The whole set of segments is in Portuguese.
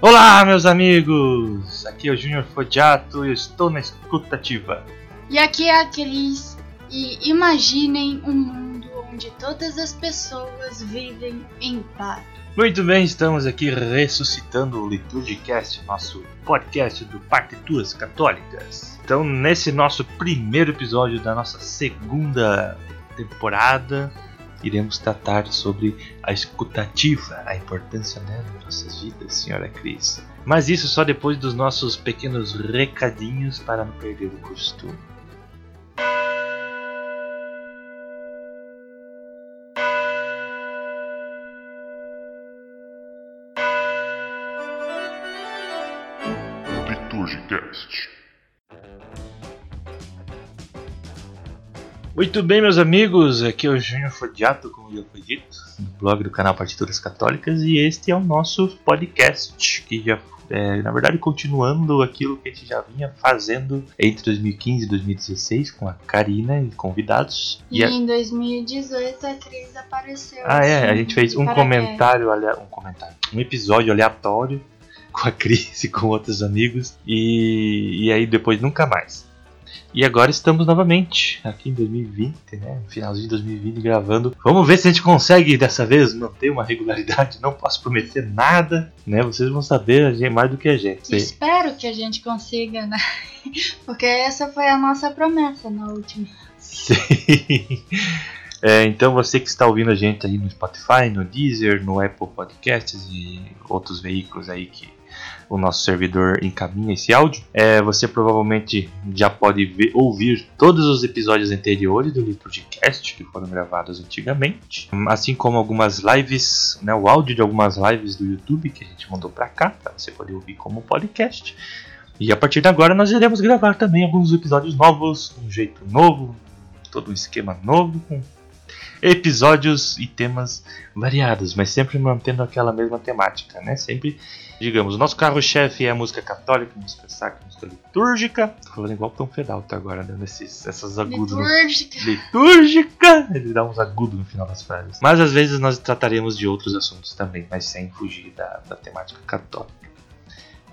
Olá, meus amigos! Aqui é o Júnior Fodiato e eu estou na escutativa. E aqui é a Cris. E imaginem um mundo onde todas as pessoas vivem em paz. Muito bem, estamos aqui ressuscitando o Liturgicast, nosso podcast do Partituras Católicas. Então, nesse nosso primeiro episódio da nossa segunda temporada, iremos tratar sobre a escutativa, a importância dela em nossas vidas, senhora Cris. Mas isso só depois dos nossos pequenos recadinhos para não perder o costume. Liturgicast. Muito bem, meus amigos, aqui é o Júnior Fodiato, como já foi dito, do blog do canal Partituras Católicas, e este é o nosso podcast, que já é, na verdade, continuando aquilo que a gente já vinha fazendo entre 2015 e 2016 com a Karina e convidados. E, a- em 2018 a Cris apareceu. Ah, é, a assim, gente fez um comentário, um comentário, um episódio aleatório com a Cris e com outros amigos, e, e aí depois nunca mais. E agora estamos novamente aqui em 2020, né? No finalzinho de 2020 gravando. Vamos ver se a gente consegue dessa vez manter uma regularidade. Não posso prometer nada, né? Vocês vão saber mais do que a gente. Espero que a gente consiga, né? Porque essa foi a nossa promessa na última. Sim. É, então você que está ouvindo a gente aí no Spotify, no Deezer, no Apple Podcasts e outros veículos aí que o nosso servidor encaminha esse áudio, é, você provavelmente já pode ver- ouvir todos os episódios anteriores do Liturgicast que foram gravados antigamente, assim como algumas lives, né, o áudio de algumas lives do YouTube que a gente mandou para cá, para você poder ouvir como podcast. E a partir de agora nós iremos gravar também alguns episódios novos, de um jeito novo, todo um esquema novo, com episódios e temas variados, mas sempre mantendo aquela mesma temática, né? Sempre, digamos, o nosso carro-chefe é a música católica, música sacra, música litúrgica. Tô falando igual o Tom Fedalto agora, dando esses, essas agudos. no- Litúrgica. Litúrgica! Ele dá uns agudos no final das frases. Mas às vezes nós trataremos de outros assuntos também, mas sem fugir da, da temática católica.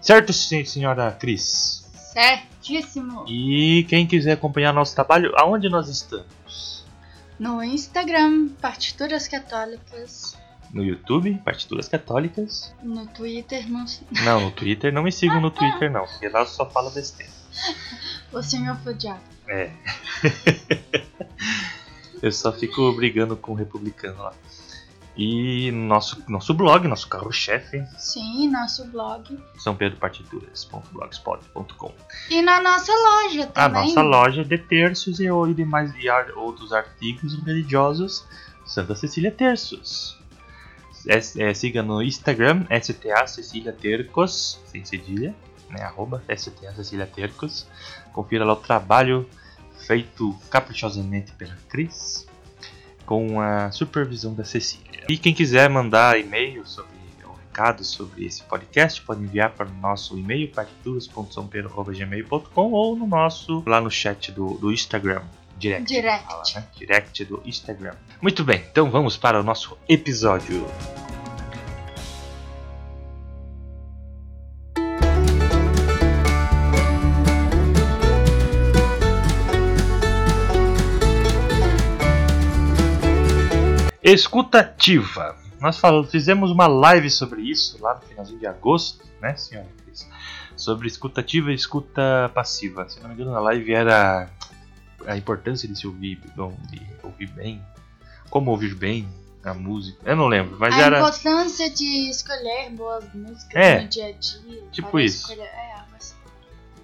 Certo, sen- senhora Cris? Certíssimo. E quem quiser acompanhar nosso trabalho, aonde nós estamos? No Instagram, Partituras Católicas. No YouTube, Partituras Católicas. No Twitter, no... Não, no Twitter, não me sigam no Twitter não, porque lá eu só falo besteira. o Senhor Fodiato. É. eu só fico brigando com o republicano lá. E nosso, nosso blog, nosso carro-chefe, Sim, nosso blog. sãopedropartituras.blogspot.com E na nossa loja A também. nossa loja de terços e, e demais e ar- outros artigos religiosos, Santa Cecília Terços. É, é, siga no Instagram, STA Cecília Tercos, sem cedilha, né, arroba STA Cecília Tercos. Confira lá o trabalho feito caprichosamente pela Cris, com a supervisão da Cecília. E quem quiser mandar e-mail sobre ou recado sobre esse podcast, pode enviar para o nosso e-mail partituras.sãopedro.gmail.com ou no nosso, lá no chat do, do Instagram. Direct. Direct. fala, né? Direct do Instagram. Muito bem, então vamos para o nosso episódio. Escutativa. Nós fal- fizemos uma live sobre isso lá no finalzinho de agosto, né, senhora Cris? Sobre escutativa e escuta passiva. Se não me engano, na live era a importância de se ouvir, bom, de ouvir bem, como ouvir bem a música. Eu não lembro, mas a era importância de escolher boas músicas É, no dia a dia. tipo isso. escolher- É, assim.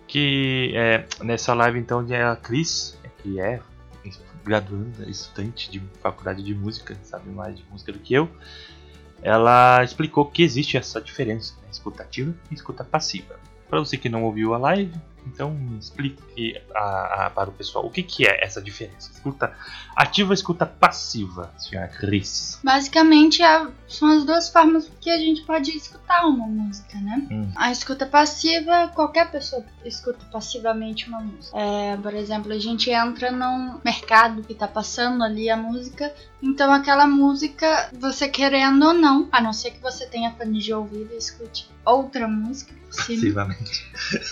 que é, nessa live então é a Cris, que é graduanda, estudante de faculdade de música, sabe mais de música do que eu. Ela explicou que existe essa diferença, né, escutativa e escuta passiva. Para você que não ouviu a live, Então explique a, a, para o pessoal o que, que é essa diferença. Escuta ativa escuta passiva, senhora Cris. Basicamente é, são as duas formas que a gente pode escutar uma música, né? Hum. A escuta passiva, qualquer pessoa escuta passivamente uma música. É, por exemplo, a gente entra num mercado que tá passando ali a música, então aquela música, você querendo ou não, a não ser que você tenha fone de ouvido e escute outra música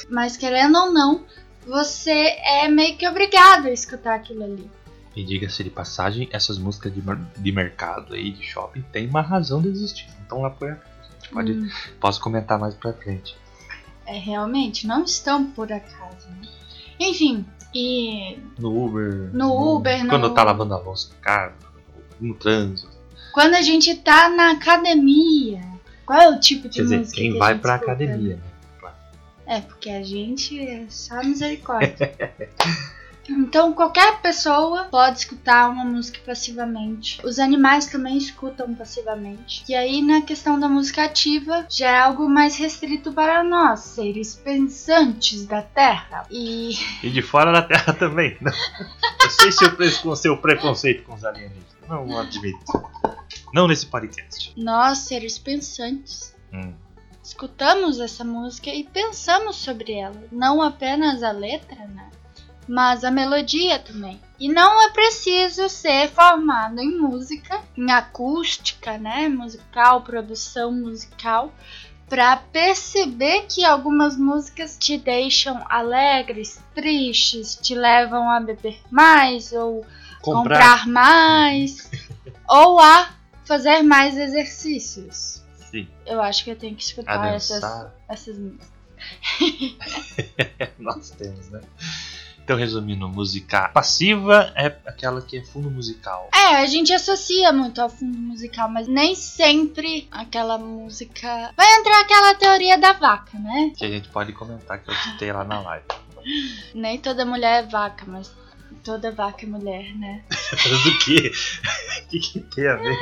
mas querendo ou não, você é meio que obrigado a escutar aquilo ali. E diga-se de passagem, essas músicas de, de mercado aí, de shopping, tem uma razão de existir. Então lá por A gente pode, Hum, posso comentar mais pra frente. é realmente, não estão por acaso. Né? Enfim, e No Uber. No Uber, no- Quando tá lavando a louça no carro, no trânsito. quando a gente tá na academia, qual é o tipo de Quer dizer, música quem que vai pra escuta, academia, né? né? É, porque a gente é só misericórdia. Então, qualquer pessoa pode escutar uma música passivamente. Os animais também escutam passivamente. E aí, na questão da música ativa, já é algo mais restrito para nós, seres pensantes da Terra. E E de fora da Terra também. Não, eu sei pre- com seu preconceito com os alienígenas. Não admito. Não nesse podcast. nós, seres pensantes, Hum. escutamos essa música e pensamos sobre ela. Não apenas a letra, né? Mas a melodia também. E não é preciso ser formado em música, em acústica, né? Musical, produção musical, para perceber que algumas músicas te deixam alegres, tristes, te levam a beber mais ou comprar mais ou a fazer mais exercícios. Sim. Eu acho que eu tenho que escutar essas, essas músicas. Nós temos, né? Então, resumindo, música passiva é aquela que é fundo musical. É, a gente associa muito ao fundo musical, mas nem sempre aquela música. Vai entrar aquela teoria da vaca, né? Que a gente pode comentar que eu citei lá na live. Nem toda mulher é vaca, mas toda vaca é mulher, né? Mas o quê? O que, que tem a ver?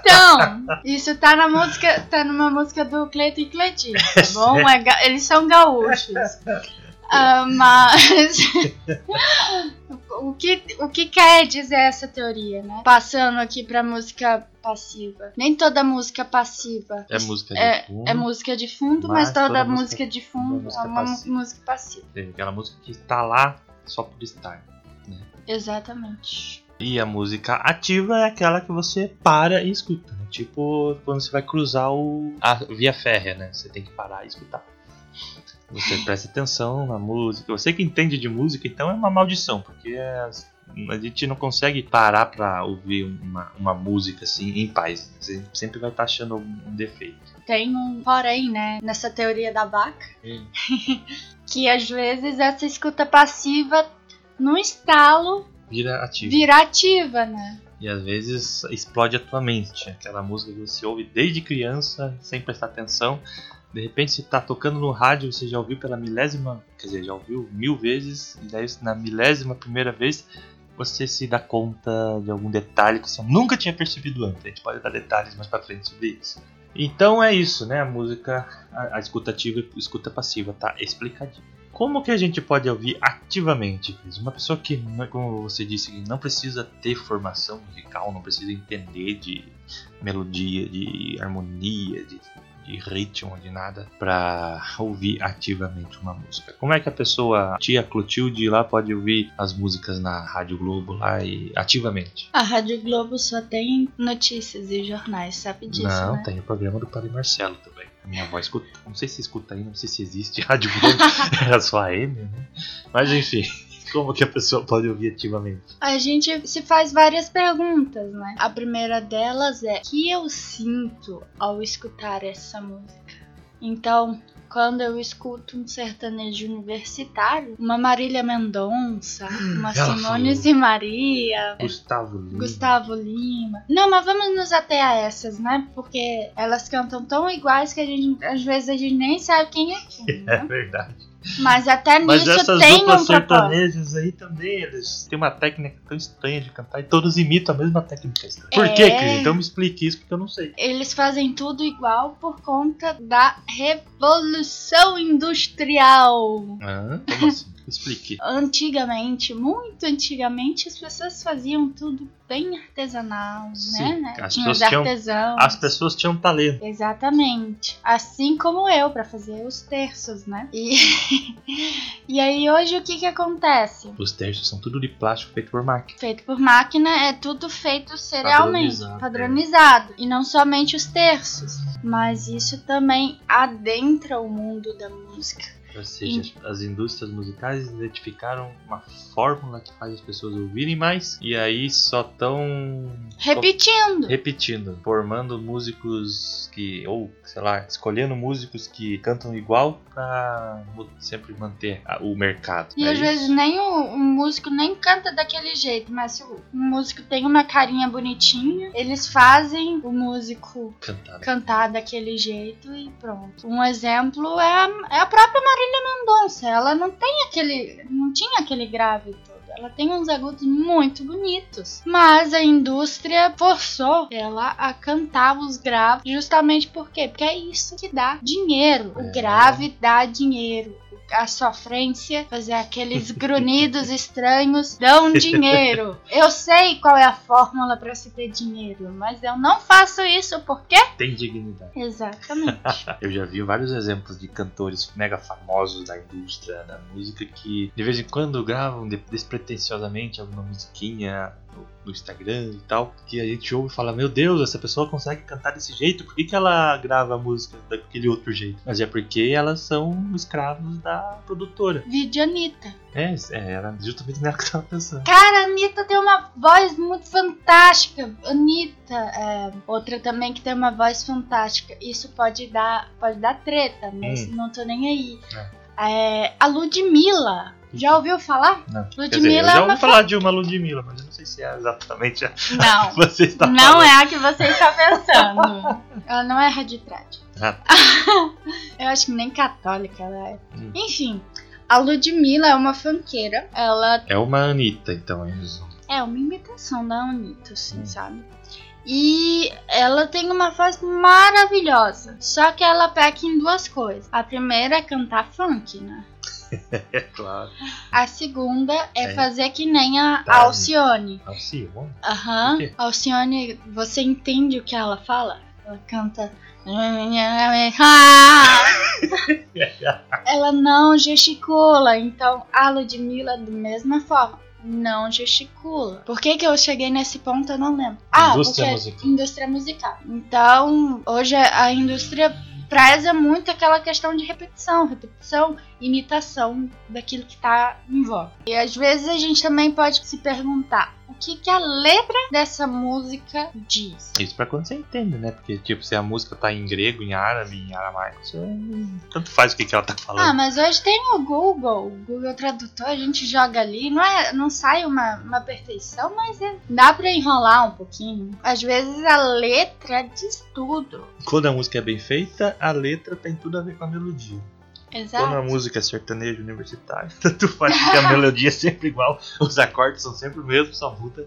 Então, isso tá na música, tá numa música do Cleiton e Cleitinho, tá bom? É ga- eles são gaúchos. Ah, mas o que, o que quer dizer essa teoria, né? Passando aqui pra música passiva. Nem toda música passiva É música de é, fundo. é música de fundo, Mas mas, toda, toda música- música, de fundo é uma música passiva. Tem Aquela música que está lá só por estar. Exatamente. E a música ativa é aquela que você para e escuta. né? Tipo quando você vai cruzar o, a via férrea, né? Você tem que parar e escutar. Você presta atenção na música. Você que entende de música, então é uma maldição, porque as- a gente não consegue parar pra ouvir uma, uma música assim em paz. Você sempre vai estar achando um defeito. Tem um porém, né, nessa teoria da vaca, Hum. que às vezes essa escuta passiva, no estalo, Vira ativo. vira ativa, né? E às vezes explode a tua mente. Aquela música que você ouve desde criança, sem prestar atenção. De repente você tá tocando no rádio, você já ouviu pela milésima, quer dizer, já ouviu mil vezes, e daí na milésima primeira vez você se dá conta de algum detalhe que você nunca tinha percebido antes. A gente pode dar detalhes mais pra frente sobre isso. Então é isso, né? A música, a, a escuta ativa e escuta passiva, tá explicadinho. Como que a gente pode ouvir ativamente? Uma pessoa que, não- como você disse, não precisa ter formação musical, não precisa entender de melodia, de harmonia, de, de ritmo, de nada, pra ouvir ativamente uma música. Como é que a pessoa, tia Clotilde, lá pode ouvir as músicas na Rádio Globo lá e ativamente? A Rádio Globo só tem notícias e jornais, sabe disso, não, né? tem o programa do Padre Marcelo também. A minha avó escuta. Não sei se escuta aí, não sei se existe Rádio Globo. Era só a M, né? Mas enfim, como que a pessoa pode ouvir ativamente? A gente se faz várias perguntas, né? A primeira delas é: o que eu sinto ao escutar essa música? Então, quando eu escuto um sertanejo universitário, uma Marília Mendonça, uma Ela Simone falou. e Maria, Gustavo Lima. Gustavo Lima. Não, mas vamos nos ater a essas, né? Porque elas cantam tão iguais que a gente, às vezes a gente nem sabe quem é quem, É né? verdade. Mas até Mas nisso essas tem duplas um sertanejas aí também, eles têm uma técnica tão estranha de cantar e todos imitam a mesma técnica. Por É. quê, Cris? Então me explique isso porque eu não sei. Eles fazem tudo igual por conta da revolução industrial. Ah, como assim? Explique. Antigamente, muito antigamente, as pessoas faziam tudo bem artesanal, Sim, né? as pessoas tinham-. As pessoas tinham talento. Exatamente. Assim como eu, pra fazer os terços, né? E, e aí hoje o que que acontece? Os terços são tudo de plástico feito por máquina. Feito por máquina é tudo feito serialmente, Padronizado, padronizado. E não somente os terços, mas isso também adentra o mundo da música. Ou seja, as indústrias musicais identificaram uma fórmula que faz as pessoas ouvirem mais e aí só estão Repetindo. repetindo, formando músicos que, ou sei lá, escolhendo músicos que cantam igual pra mu- sempre manter o mercado. E É às isso? vezes nem o, o músico nem canta daquele jeito, mas se o músico tem uma carinha bonitinha, eles fazem o músico Cantar. cantar daquele jeito e pronto. Um exemplo é a, é a própria Marília Mendonça. Ela não tem aquele. não tinha aquele grave todo. Ela tem uns agudos muito bonitos. Mas a indústria forçou ela a cantar os graves justamente por quê? Porque é isso que dá dinheiro. O É. grave dá dinheiro. A sofrência, fazer aqueles grunhidos estranhos, dão dinheiro. Eu sei qual é a fórmula para se ter dinheiro, mas eu não faço isso porque Tem dignidade. Exatamente. Eu já vi vários exemplos de cantores mega famosos da indústria da música que de vez em quando gravam de- despretensiosamente alguma musiquinha no, no Instagram e tal, que a gente ouve e fala, meu Deus, essa pessoa consegue cantar desse jeito, por que, que ela grava a música daquele outro jeito? Mas é porque elas são escravos da produtora. Vídeo Anitta. É, é era justamente nela que eu tava pensando. Cara, a Anitta tem uma voz muito fantástica. Anitta, é, outra também que tem uma voz fantástica. Isso pode dar, pode dar treta, mas Hum. não tô nem aí. É, a Ludmilla. Já ouviu falar? Não. Ludmilla dizer, eu é já ouvi falar de uma Ludmilla, mas eu não sei se é exatamente a que Não. você está Não falando. é a que você está pensando. ela não é raditrade. Ah, Eu acho que nem católica ela é. Hum. Enfim, a Ludmilla é uma funkeira. Ela É uma Anitta, então, em resumo. É uma imitação da Anitta, assim, Hum. sabe? E ela tem uma voz maravilhosa. Só que ela peca em duas coisas. A primeira é cantar funk, né? É claro. A segunda é, É. fazer que nem a Tá. Alcione. Alcione? Aham. Quê? Alcione, você entende o que ela fala? Ela canta. ela não gesticula. Então a Ludmilla, da mesma forma, não gesticula. Por que, que eu cheguei nesse ponto? Eu não lembro. Ah, Indústria porque musical. indústria musical. Então, hoje a indústria preza muito aquela questão de repetição, repetição, imitação daquilo que tá em voga. E às vezes a gente também pode se perguntar o que, que a letra dessa música diz. Isso pra quando você entende, né? Porque, tipo, se a música tá em grego, em árabe, em aramaico, você... tanto faz o que, que ela tá Ah, falando. mas hoje tem o Google, o Google Tradutor, a gente joga ali, não, é, não sai uma, uma perfeição, mas é- dá pra enrolar um pouquinho. Às vezes a letra diz tudo. Quando a música é bem feita, a letra tem tudo a ver com a melodia. Quando a Exato. música é sertanejo universitário, tanto faz porque a melodia é sempre igual, os acordes são sempre o mesmo, só muda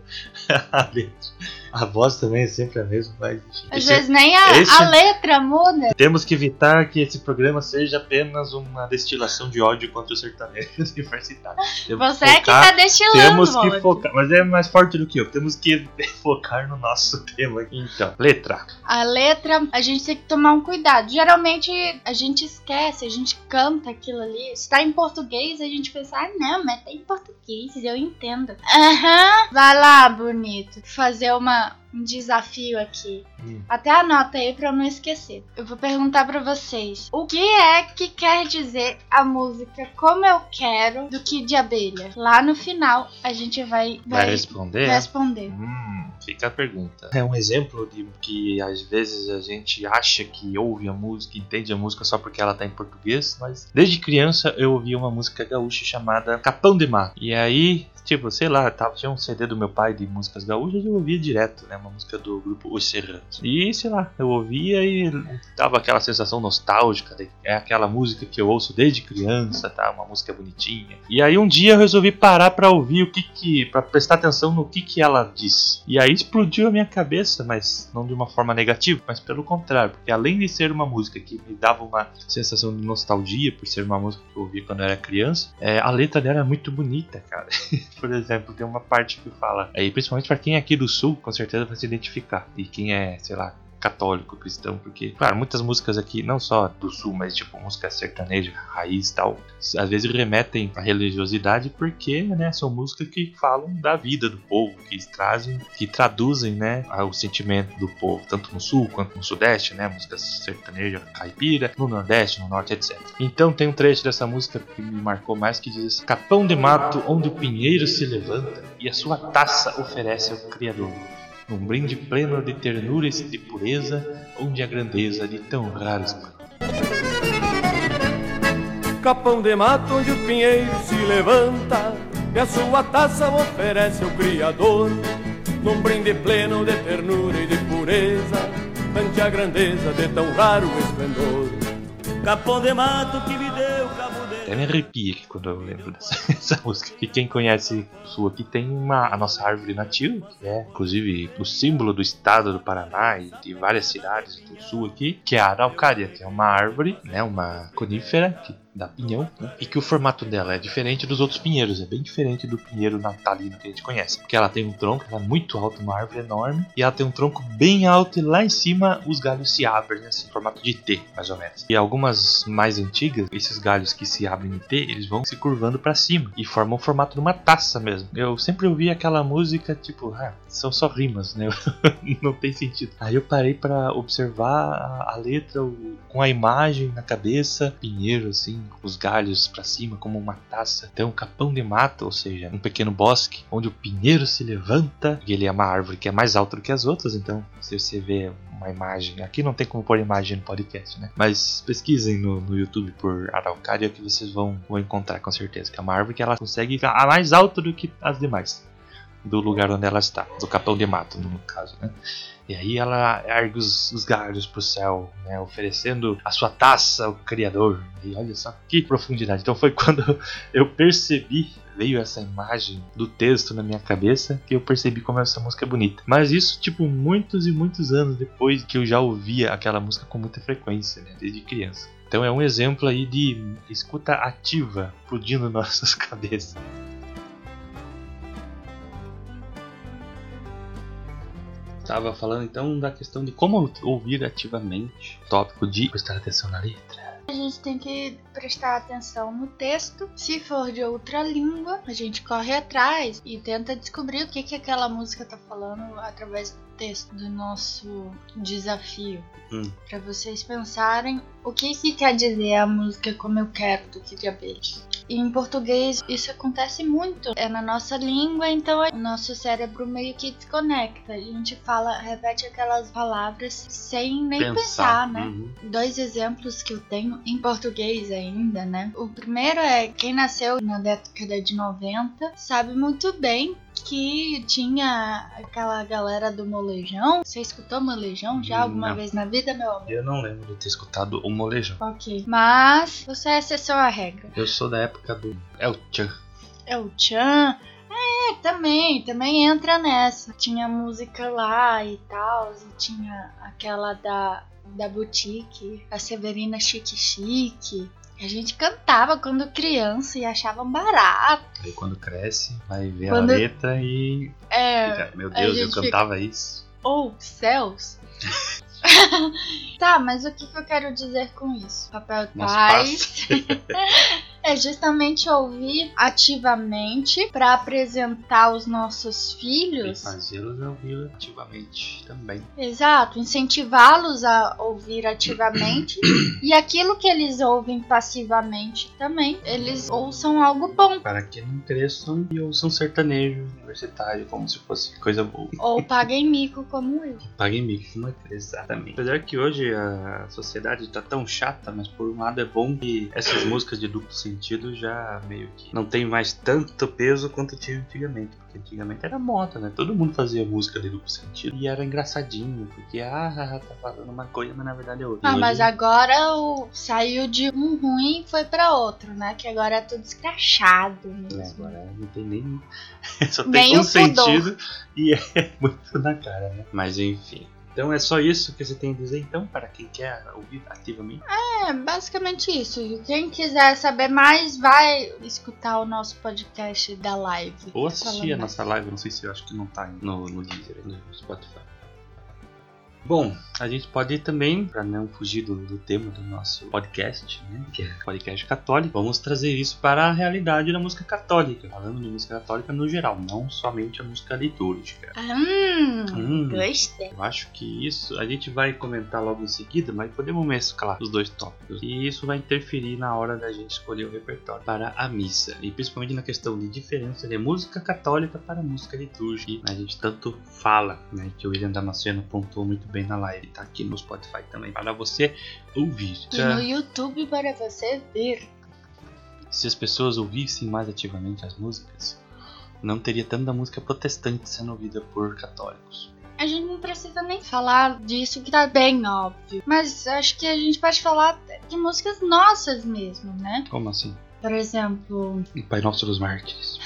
a letra. A voz também é sempre a mesma, mas enfim. Às Esse- vezes nem a, esse- a letra muda. Temos que evitar que esse programa seja apenas uma destilação de ódio contra o sertanejo universitário. Temos Você é que tá destilando, Temos que ódio. focar, mas é mais forte do que eu. Temos que focar no nosso tema aqui. Então, letra. A letra, a gente tem que tomar um cuidado. Geralmente a gente esquece, a gente canta aquilo ali. Se tá em português, a gente pensa, ah, não, mas tá em português, eu entendo. Aham, vai lá, bonito. Fazer uma, um desafio aqui. Hum. Até anota aí pra eu não esquecer. Eu vou perguntar pra vocês: o que é que quer dizer a música Como Eu Quero do que de abelha? Lá no final a gente vai, Vai vai responder? responder. Hum, fica a pergunta. É um exemplo de que às vezes a gente acha que ouve a música, entende a música só porque ela tá em português, mas desde criança eu ouvia uma música gaúcha chamada Capão de Mato. E aí Tipo, sei lá, tava, tinha um CD do meu pai de músicas gaúchas e eu ouvia direto, né? Uma música do grupo Os Serranos. E, sei lá, eu ouvia e dava aquela sensação nostálgica. De, é aquela música que eu ouço desde criança, tá? Uma música bonitinha. E aí um dia eu resolvi parar pra ouvir o que que... pra prestar atenção no que que ela diz. E aí explodiu a minha cabeça, mas não de uma forma negativa, mas pelo contrário. Porque além de ser uma música que me dava uma sensação de nostalgia, por ser uma música que eu ouvia quando eu era criança, é, a letra dela é muito bonita, cara. por exemplo, tem uma parte que fala, aí principalmente para quem é aqui do sul, com certeza vai se identificar. E quem é, sei lá, católico, cristão, porque, claro, muitas músicas aqui, não só do sul, mas tipo música sertaneja, raiz tal, às vezes remetem à religiosidade porque, né, são músicas que falam da vida do povo, que trazem, que traduzem, né, o sentimento do povo, tanto no sul quanto no sudeste, né, música sertaneja, caipira, no nordeste, no norte, etc. Então tem um trecho dessa música que me marcou mais que diz Capão de mato onde o pinheiro se levanta e a sua taça oferece ao Criador num brinde pleno de ternura e de pureza, onde a grandeza de tão raros Capão de mato onde o pinheiro se levanta E a sua taça oferece ao Criador Num brinde pleno de ternura e de pureza Ante a grandeza de tão raro esplendor Capão de mato que me. Até me arrepia aqui quando eu lembro dessa, dessa música. E quem conhece o Sul aqui tem uma, a nossa árvore nativa, que é inclusive o símbolo do estado do Paraná e de várias cidades do Sul aqui, que é a araucária, que é uma árvore, né, uma conífera que da pinhão, né? e que o formato dela é diferente dos outros pinheiros, é bem diferente do pinheiro natalino que a gente conhece, porque ela tem um tronco, ela é muito alta, uma árvore enorme, e ela tem um tronco bem alto e lá em cima os galhos se abrem, assim, formato de T, mais ou menos. E algumas mais antigas, esses galhos que se abrem em T, eles vão se curvando para cima e formam o formato de uma taça mesmo. Eu sempre ouvi aquela música tipo, ah, são só rimas, né? Não tem sentido. Aí eu parei para observar a letra com a imagem na cabeça, pinheiro assim, os galhos para cima como uma taça. Então, um capão de mata, ou seja, um pequeno bosque onde o pinheiro se levanta. E ele é uma árvore que é mais alta do que as outras, então se você vê uma imagem, aqui não tem como pôr imagem no podcast, né? Mas pesquisem no, no YouTube por araucária que vocês vão, vão encontrar com certeza que é uma árvore que ela consegue ficar mais alta do que as demais do lugar onde ela está, do capão de mato no caso, né? E aí ela ergue os, os galhos para o céu, né, oferecendo a sua taça ao Criador. E olha só que profundidade. Então foi quando eu percebi, veio essa imagem do texto na minha cabeça, que eu percebi como essa música é bonita. Mas isso, tipo, muitos e muitos anos depois que eu já ouvia aquela música com muita frequência, né, desde criança. Então é um exemplo aí de escuta ativa explodindo nossas cabeças. Estava falando então da questão de como ouvir ativamente, tópico de prestar atenção na letra. A gente tem que prestar atenção no texto. Se for de outra língua, a gente corre atrás e tenta descobrir o que, que aquela música está falando através do texto do nosso desafio. Hum. Para vocês pensarem o que, que quer dizer a música Como Eu Quero do Kid Abelha em português isso acontece muito. É na nossa língua, então o nosso cérebro meio que desconecta. A gente fala, repete aquelas palavras sem nem pensar, pensar né? Uhum. Dois exemplos que eu tenho em português ainda, né? O primeiro é quem nasceu na década de 90 sabe muito bem que tinha aquela galera do molejão. Você escutou molejão já alguma não. vez na vida, meu amor? Eu não lembro de ter escutado o molejão. Ok. Mas você acessou a regra. Eu sou da época do El Chan. El Chan. É, também, também entra nessa. Tinha música lá e tal, e tinha aquela da, da boutique, a Severina Chique Chique. A gente cantava quando criança e achava barato. Aí quando cresce, vai ver quando... a letra e. É. Meu Deus, eu cantava fica... isso. Ou oh, céus. tá, mas o que, que, eu quero dizer com isso? Papel Paz. É justamente ouvir ativamente para apresentar os nossos E filhos. fazê-los ouvir ativamente também. Exato, incentivá-los a ouvir ativamente e aquilo que eles ouvem passivamente também, eles ouçam algo bom Para que não cresçam e ouçam sertanejo universitário como se fosse coisa boa. ou paguem mico como eu. Paguem mico, como é que- exatamente. Apesar que hoje a sociedade tá tão chata, mas por um lado é bom que essas músicas de duplo sentido já meio que não tem mais tanto peso quanto tinha antigamente. Porque antigamente era moda, né? Todo mundo fazia música de duplo sentido e era engraçadinho, porque ah, tá falando uma coisa, mas na verdade é outra. Ah, mas agora o saiu de um ruim e foi pra outro, né? Que agora é tudo escrachado É, mesmo. agora não tem nem. Só tem Nem um sentido e é muito na cara, né? Mas enfim. Então é só isso que você tem a dizer então para quem quer ouvir ativamente. É, basicamente isso. E Quem quiser saber mais, vai escutar o nosso podcast da live. Ou assistir Falando a nossa live, não sei se eu acho que não tá no, no Deezer, no Spotify. Bom, a gente pode também, para não fugir do, do tema do nosso podcast, né, que é podcast católico, vamos trazer isso para a realidade da música católica, falando de música católica no geral, não somente a música litúrgica. Hum, Hum. gostei. Eu acho que isso a gente vai comentar logo em seguida, mas podemos mesclar os dois tópicos. E isso vai interferir na hora da gente escolher o repertório para a missa. E principalmente na questão de diferença de música católica para música litúrgica. A gente tanto fala, né? Que o William Damasceno pontuou muito bem na live. Tá aqui no Spotify também. Para você ouvir. E no YouTube para você ver. Se as pessoas ouvissem mais ativamente as músicas, não teria tanta música protestante sendo ouvida por católicos. A gente não precisa nem falar disso que tá bem óbvio. Mas acho que a gente pode falar de músicas nossas mesmo, né? Como assim? Por exemplo, O Pai Nosso dos Mártires.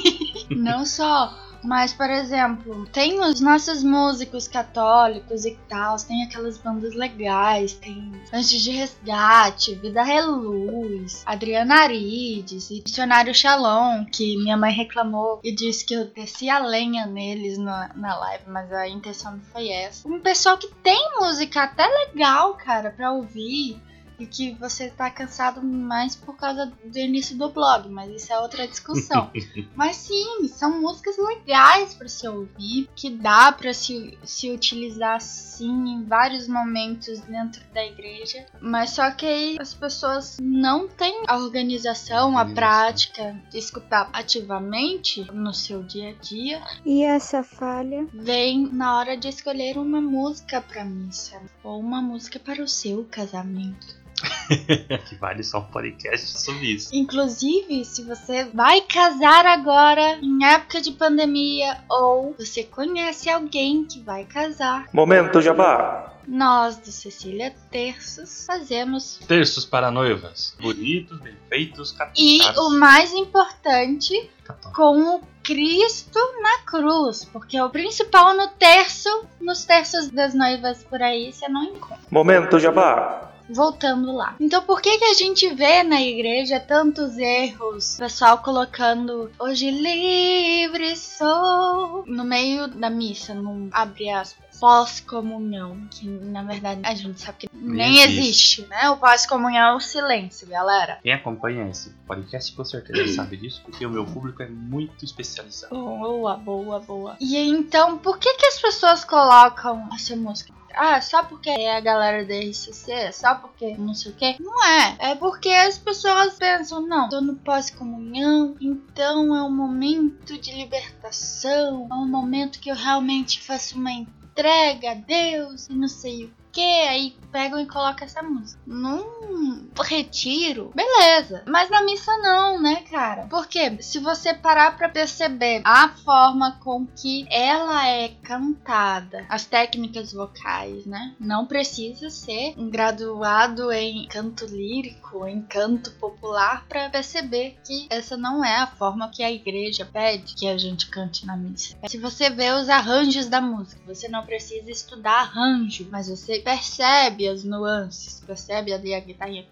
não só. Mas, por exemplo, tem os nossos músicos católicos e tal, tem aquelas bandas legais, tem Antes de Resgate, Vida Reluz, Adriana Arides e Dicionário Shalom, que minha mãe reclamou e disse que eu desci a lenha neles na, na live, mas a intenção não foi essa. Um pessoal que tem música até legal, cara, pra ouvir. E que você tá cansado mais por causa do início do blog, mas isso é outra discussão. Mas sim, são músicas legais para se ouvir, que dá para se, se utilizar sim em vários momentos dentro da igreja. Mas só que aí as pessoas não têm a organização, a prática de escutar ativamente no seu dia a dia. E essa falha? Vem na hora de escolher uma música para missa ou uma música para o seu casamento. que vale só um podcast sobre isso. Inclusive, se você vai casar agora em época de pandemia ou você conhece alguém que vai casar, Momento Jabá. nós do Cecília Terços fazemos. Terços para noivas. Bonitos, bem feitos, E o mais importante, Católicos. com o Cristo na cruz, porque o principal no terço, nos terços das noivas por aí, você não encontra. Momento Jabá. Voltando lá. Então, por que que a gente vê na igreja tantos erros? Pessoal colocando hoje livre sou no meio da missa, não abre aspas. Pós-comunhão, que na verdade a gente sabe que nem, Nem existe. existe. né? O pós-comunhão é o silêncio, galera. Quem acompanha esse podcast com certeza sabe disso, porque o meu público é muito especializado. Boa, boa, boa. E então, por que que as pessoas colocam essa música? Ah, só porque é a galera da RCC? Só porque não sei o que? Não é. É porque as pessoas pensam, não, tô no pós-comunhão, então é um momento de libertação, é um momento que eu realmente faço uma entrega a Deus e não sei o que. Aí pegam e colocam essa música. Num retiro, beleza. Mas na missa não, né, cara? Porque se você parar pra perceber a forma com que ela é cantada, as técnicas vocais, né? Não precisa ser um graduado em canto lírico, em canto popular, pra perceber que essa não é a forma que a igreja pede que a gente cante na missa. Se você vê os arranjos da música, você não precisa estudar arranjo, mas você percebe as nuances, percebe ali a guitarrinha.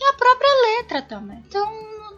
E a própria letra também. Então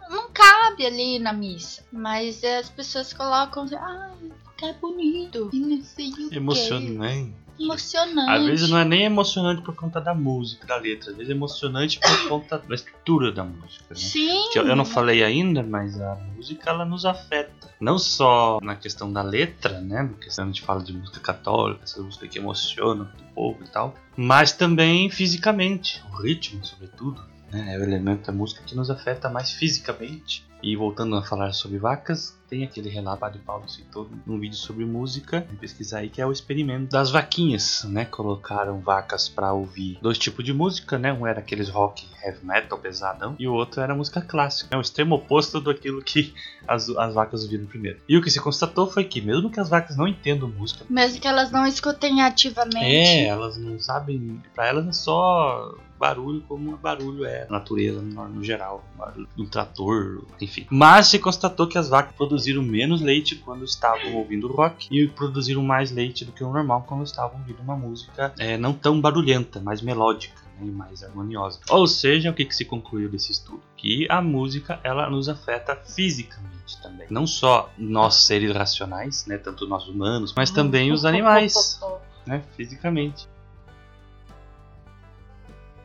não cabe ali na missa. Mas as pessoas colocam, ai, porque é bonito. E não sei o. Emocionante. Emocionante. Às vezes não é nem emocionante por conta da música, da letra, às vezes é emocionante por conta da estrutura da música. Né? Sim. Que eu, eu não falei ainda, mas a música ela nos afeta. Não só na questão da letra, né? Na questão a gente fala de música católica, essa música que emociona o povo e tal. Mas também fisicamente, o ritmo, sobretudo. Né? É o elemento da música que nos afeta mais fisicamente. E voltando a falar sobre vacas, tem aquele relato de Paulo citou num vídeo sobre música, vou pesquisar aí, que é o experimento das vaquinhas, né? Colocaram vacas para ouvir dois tipos de música, né? Um era aqueles rock heavy metal pesadão e o outro era música clássica. É o extremo oposto daquilo que as, as vacas ouviram primeiro. E o que se constatou foi que mesmo que as vacas não entendam música, Mesmo que elas não escutem ativamente. é, elas não sabem, para elas é só barulho como barulho é na natureza no, no geral, barulho do trator, enfim. Mas se constatou que as vacas produziram menos leite quando estavam ouvindo rock e produziram mais leite do que o normal quando estavam ouvindo uma música é, não tão barulhenta, mais melódica né, e mais harmoniosa. Ou seja, o que, que se concluiu desse estudo? Que a música ela nos afeta fisicamente também. Não só nós seres racionais, né, tanto nós humanos, mas também os animais, né, fisicamente.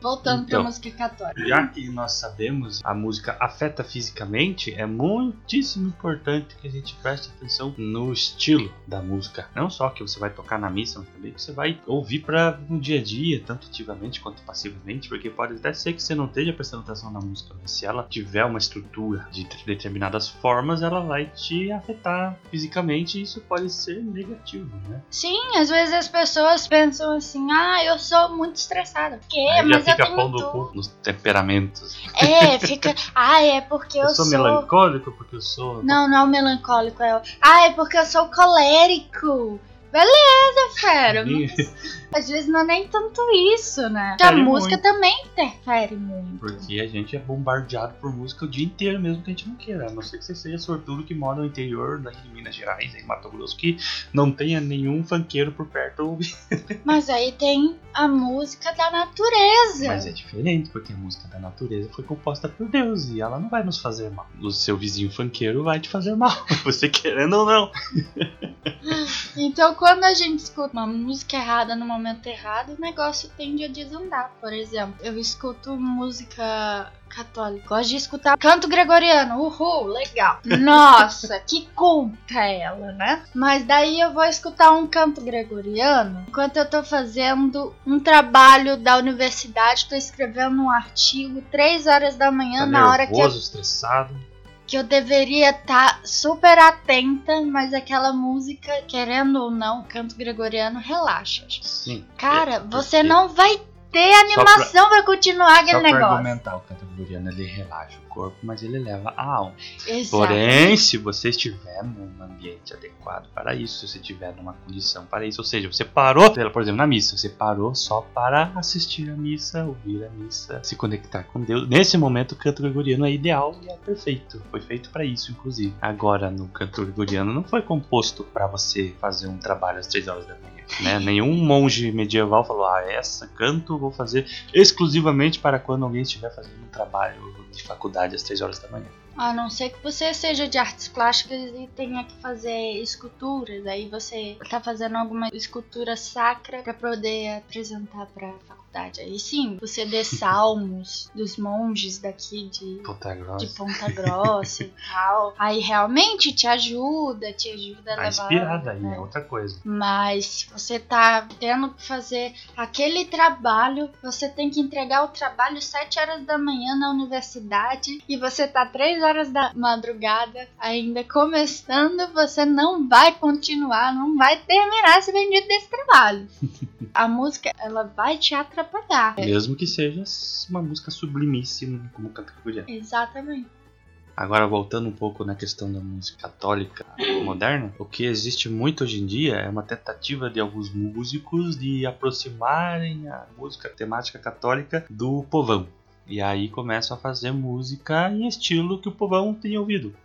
Voltando Então. pra música católica. Já que nós sabemos a música afeta fisicamente, é muitíssimo importante que a gente preste atenção no estilo da música. Não só que você vai tocar na missa, mas também que você vai ouvir para no dia a dia, tanto ativamente quanto passivamente, porque pode até ser que você não esteja prestando atenção na música, mas se ela tiver uma estrutura de determinadas formas, ela vai te afetar fisicamente e isso pode ser negativo, né? Sim, às vezes as pessoas pensam assim, ah, eu sou muito estressada. Que? Aí já Mas fica pondo cu nos temperamentos. É, fica. Ah, é porque eu, Eu sou melancólico porque eu sou Não, não é o melancólico, é o. Ah, é porque eu sou colérico. Beleza, fera. Às vezes não é nem tanto isso, né? Porque a música muito. também interfere muito. Porque a gente é bombardeado por música o dia inteiro, mesmo que a gente não queira. A não ser que você seja sortudo que mora no interior daí de Minas Gerais, em Mato Grosso, que não tenha nenhum funkeiro por perto. Mas aí tem a música da natureza. Mas é diferente, porque a música da natureza foi composta por Deus e ela não vai nos fazer mal. O seu vizinho funkeiro vai te fazer mal, você querendo ou não. Então, quando a gente escuta uma música errada no momento errado, o negócio tende a desandar. Por exemplo, eu escuto música católica, gosto de escutar canto gregoriano, uhul, legal. Nossa, que culta ela, né? Mas daí eu vou escutar um canto gregoriano enquanto eu tô fazendo um trabalho da universidade, tô escrevendo um artigo, 3 horas da manhã, Tá na hora que eu nervoso, estressado. Que eu deveria estar super atenta, mas aquela música, querendo ou não, canto gregoriano, relaxa. Sim. Cara, É, você porque- não vai ter Só animação pra continuar Só aquele pra negócio. argumentar, o canto gregoriano ele relaxa o corpo, mas ele leva a alma. Exato. Porém, se você estiver num ambiente adequado para isso, se você estiver numa condição para isso, ou seja, você parou, por exemplo, na missa, você parou só para assistir a missa, ouvir a missa, se conectar com Deus. Nesse momento, o canto gregoriano é ideal e é perfeito. Foi feito para isso, inclusive. Agora, no canto gregoriano não foi composto para você fazer um trabalho às 3 horas da manhã. Né? Nenhum monge medieval falou: Ah, essa canto vou fazer exclusivamente para quando alguém estiver fazendo um trabalho de faculdade às 3 horas da manhã. A não ser que você seja de artes plásticas e tenha que fazer esculturas. Aí você tá fazendo alguma escultura sacra pra poder apresentar pra faculdade. Aí sim, você dê salmos dos monges daqui de Puta grossa. de Ponta Grossa e tal. Aí realmente te ajuda, te ajuda a Tá levar. inspirada aí, né? é outra coisa. Mas se você tá tendo que fazer aquele trabalho, você tem que entregar o trabalho 7 horas da manhã na universidade e você tá 3 horas da madrugada ainda começando, você não vai continuar, não vai terminar esse bendito desse trabalho. A música, ela vai te atrapalhar. Mesmo que seja uma música sublimíssima, como canta gregoriano. Exatamente. Agora, voltando um pouco na questão da música católica moderna, o que existe muito hoje em dia é uma tentativa de alguns músicos de aproximarem a música temática católica do povão. E aí começam a fazer música em estilo que o povão tem ouvido.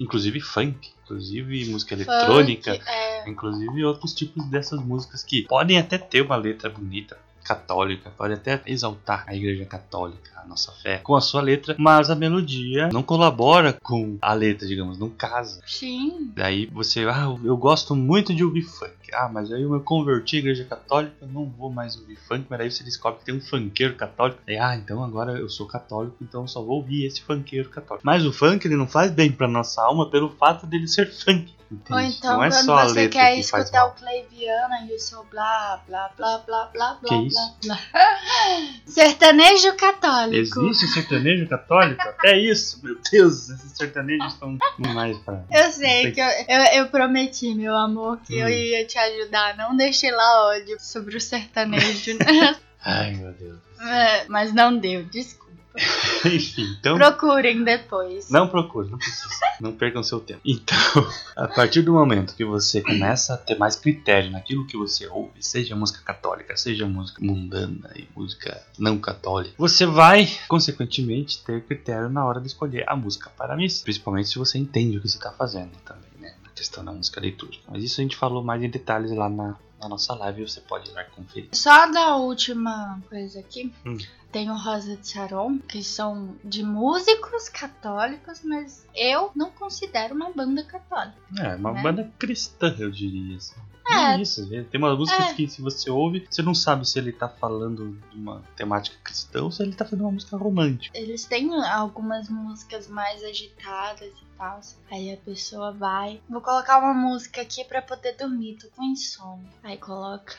Inclusive funk, inclusive música eletrônica, Funk, é, inclusive outros tipos dessas músicas que podem até ter uma letra bonita, católica, pode até exaltar a igreja católica, a nossa fé, com a sua letra, mas a melodia não colabora com a letra, digamos, não casa. sim. Daí você, ah, eu gosto muito de ouvir funk. Ah, mas aí eu me converti à igreja católica, eu não vou mais ouvir funk, mas aí você descobre que tem um funkeiro católico. Aí, ah, então agora eu sou católico, então eu só vou ouvir esse funkeiro católico. Mas o funk ele não faz bem pra nossa alma pelo fato dele ser funk. Entende? Ou então, não é quando você quer que escutar o Cleiviana e o seu blá, blá, blá, blá, blá, blá, Que blá, isso? blá. Sertanejo católico. Existe sertanejo católico? Até isso, meu Deus, esses sertanejos são demais pra. Eu sei que eu, eu, eu prometi, meu amor, que eu Hum. ia te ajudar. Não deixei lá ódio sobre o sertanejo, né? Ai, meu Deus. É, Mas não deu, desculpa. Enfim, então. Procurem depois. Não procure, não precisa. Não percam seu tempo. Então, a partir do momento que você começa a ter mais critério naquilo que você ouve, seja música católica, seja música mundana e música não católica, você vai, consequentemente, ter critério na hora de escolher a música para a missa. Principalmente se você entende o que você está fazendo também, né? Na questão da música litúrgica. Mas isso a gente falou mais em detalhes lá na, na nossa live, você pode ir lá conferir. Só da última coisa aqui. Hum. Tem o Rosa de Saron, que são de músicos católicos, mas eu não considero uma banda católica. É, uma Né? banda cristã, eu diria assim. É. É isso, tem umas músicas É. que se você ouve, você não sabe se ele tá falando de uma temática cristã ou se ele tá fazendo uma música romântica. Eles têm algumas músicas mais agitadas e tal. Aí a pessoa vai. Vou colocar uma música aqui pra poder dormir, tô com insônia. Aí coloca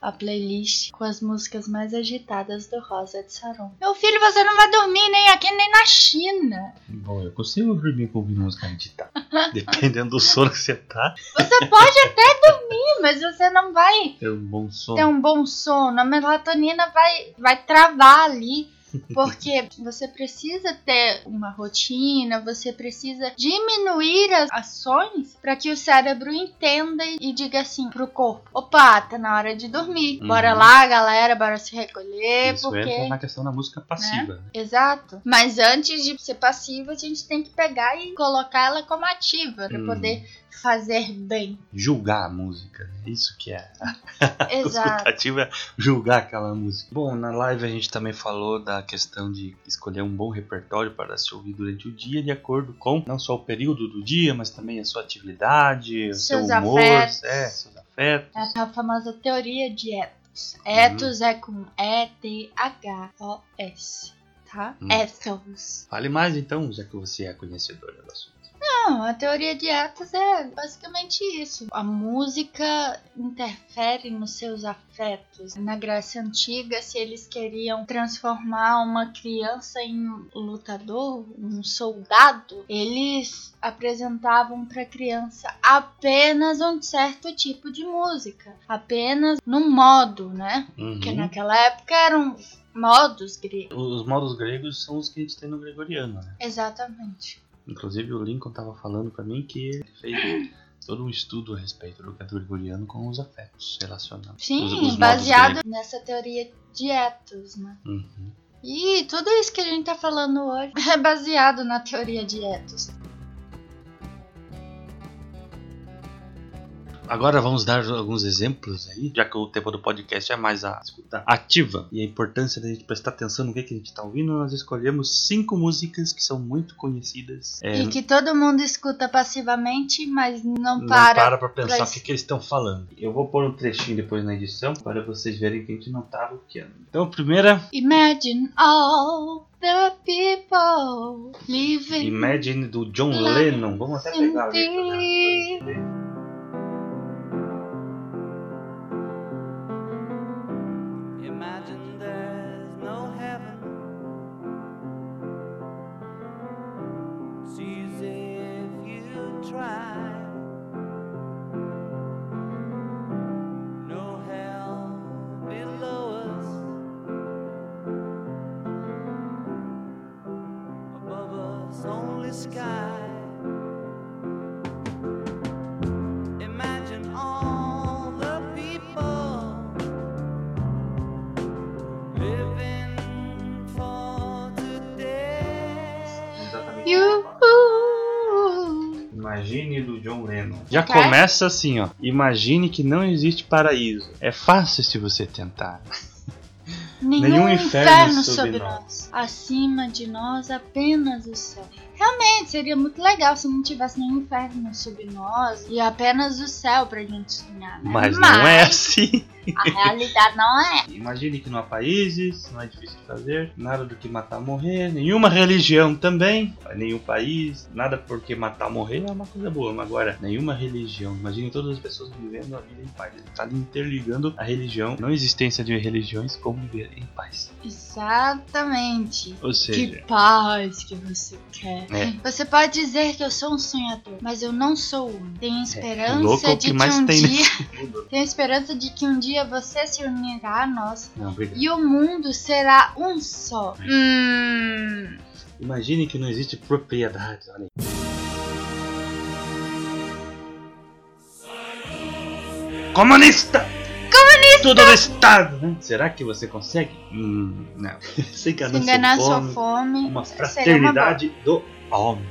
a playlist com as músicas mais agitadas do Rosa de Saron. Meu filho, você não vai dormir nem aqui nem na China. Bom, eu consigo dormir com ouvindo música agitada. Dependendo do sono que você tá, Você pode até dormir, mas você não vai ter um bom sono. ter um bom sono. A melatonina vai, vai travar ali. Porque você precisa ter uma rotina, você precisa diminuir as ações para que o cérebro entenda e diga assim pro corpo: opa, tá na hora de dormir. Uhum. Bora lá, galera, bora se recolher, Isso porque. entra na questão da música passiva, né? Exato. Mas antes de ser passiva, a gente tem que pegar e colocar ela como ativa para Hum. poder fazer bem. Julgar a música, né? Isso que é a Exato. escutativa é julgar aquela música. Bom, na live a gente também falou da questão de escolher um bom repertório para se ouvir durante o dia, de acordo com não só o período do dia, mas também a sua atividade, o seu Seus humor, afetos. é, seus afetos. É a famosa teoria de ethos. Uhum. Ethos é com E-T-H-O-S, tá? Hum. Ethos. Fale mais então, já que você é conhecedora do assunto. Não, a teoria de ethos é basicamente isso. A música interfere nos seus afetos. Na Grécia Antiga, se eles queriam transformar uma criança em um lutador, um soldado, eles apresentavam para a criança apenas um certo tipo de música, apenas num modo, né? Porque Uhum. naquela época eram modos gregos. Os modos gregos são os que a gente tem no gregoriano, né? Exatamente. Inclusive o Lincoln tava falando pra mim que ele fez todo um estudo a respeito do canto gregoriano com os afetos relacionados. Sim, os, os baseado nessa teoria de ethos, né? Uhum. E tudo isso que a gente tá falando hoje é baseado na teoria de ethos. Agora vamos dar alguns exemplos aí, já que o tempo do podcast é mais a escuta ativa e a importância da gente prestar atenção no que, que a gente está ouvindo, nós escolhemos cinco músicas que são muito conhecidas. É, E que todo mundo escuta passivamente, mas não não para. para pensar pra o que, que eles estão falando. Eu vou pôr um trechinho depois na edição para vocês verem que a gente não tá bloqueando. Então, a primeira, Imagine all the people living Imagine do John Lennon. Vamos até pegar a letra dela Já começa assim, ó. Imagine que não existe paraíso. É fácil se você tentar. Nenhum, Nenhum inferno, inferno sob sob nós. Acima de nós apenas o céu. Realmente, seria muito legal se não tivesse nenhum inferno sob nós e apenas o céu pra gente sonhar, né? Mas não é assim. A realidade não é. Imagine que não há países, não é difícil de fazer, nada do que matar morrer, nenhuma religião também, nenhum país, nada porque matar morrer é uma coisa boa, mas agora, nenhuma religião. Imagine todas as pessoas vivendo a vida em paz. Ele está interligando a religião, não existência de religiões, como viver em paz. Exatamente. Ou Que seja, paz que você quer. É. Você pode dizer que eu sou um sonhador, mas eu não sou um. Tenho esperança É, louco é de que que, um tem dia. nesse mundo. Tenho esperança de que um dia você se unirá a nós Não, e o mundo será um só. Hum. Imagine que não existe propriedade, olha aí. Comunista! Comunista! Tudo no Estado, né? Será que você consegue? Hum, não. Se enganar, Se enganar sua sua fome, fome, uma seria uma fraternidade do homem.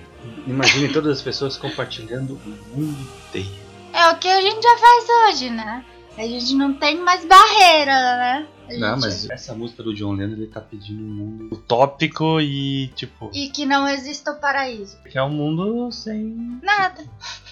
Imagine todas as pessoas compartilhando o mundo inteiro. É o que a gente já faz hoje, né? A gente não tem mais barreira, né? A Não, gente- mas essa música do John Lennon, ele tá pedindo um mundo utópico e, tipo, E que não exista o paraíso. que é um mundo sem Nada.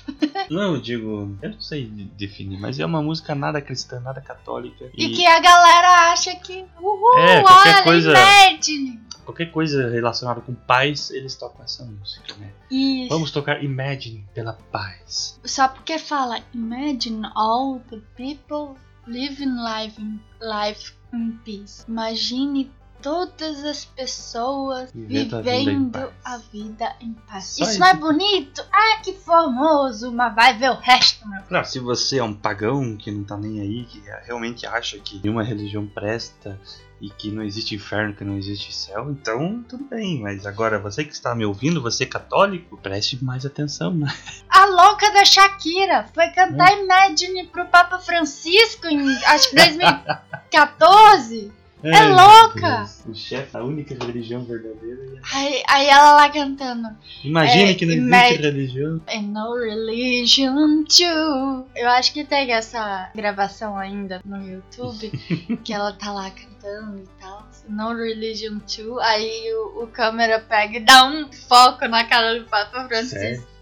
Não, digo, eu não sei de- definir, mas é uma música nada cristã, nada católica. E, que a galera acha que. Uhul, É, qualquer olha, coisa- Imagine. qualquer coisa relacionada com paz, eles tocam essa música, né? Isso. Vamos tocar Imagine pela paz. Só porque fala Imagine all the people living life in, life in peace. Imagine todas as pessoas Vivendo a vida em vivendo paz. a vida em paz. Isso não é bonito? Ah, que formoso! Mas vai ver o resto, meu. Claro, se você é um pagão que não tá nem aí, que realmente acha que nenhuma religião presta e que não existe inferno, que não existe céu, então tudo bem. Mas agora, você que está me ouvindo, você é católico, preste mais atenção, né? A louca da Shakira foi cantar Imagine pro Papa Francisco em acho que 2014. É louca! O chefe, a única religião verdadeira. Aí, aí ela lá cantando. Imagine É, que não existe imag- religião. And no religion too. Eu acho que tem essa gravação ainda no YouTube que ela tá lá cantando e tal. No religion too. Aí o, o câmera pega e dá um foco na cara do Papa Francisco. Certo.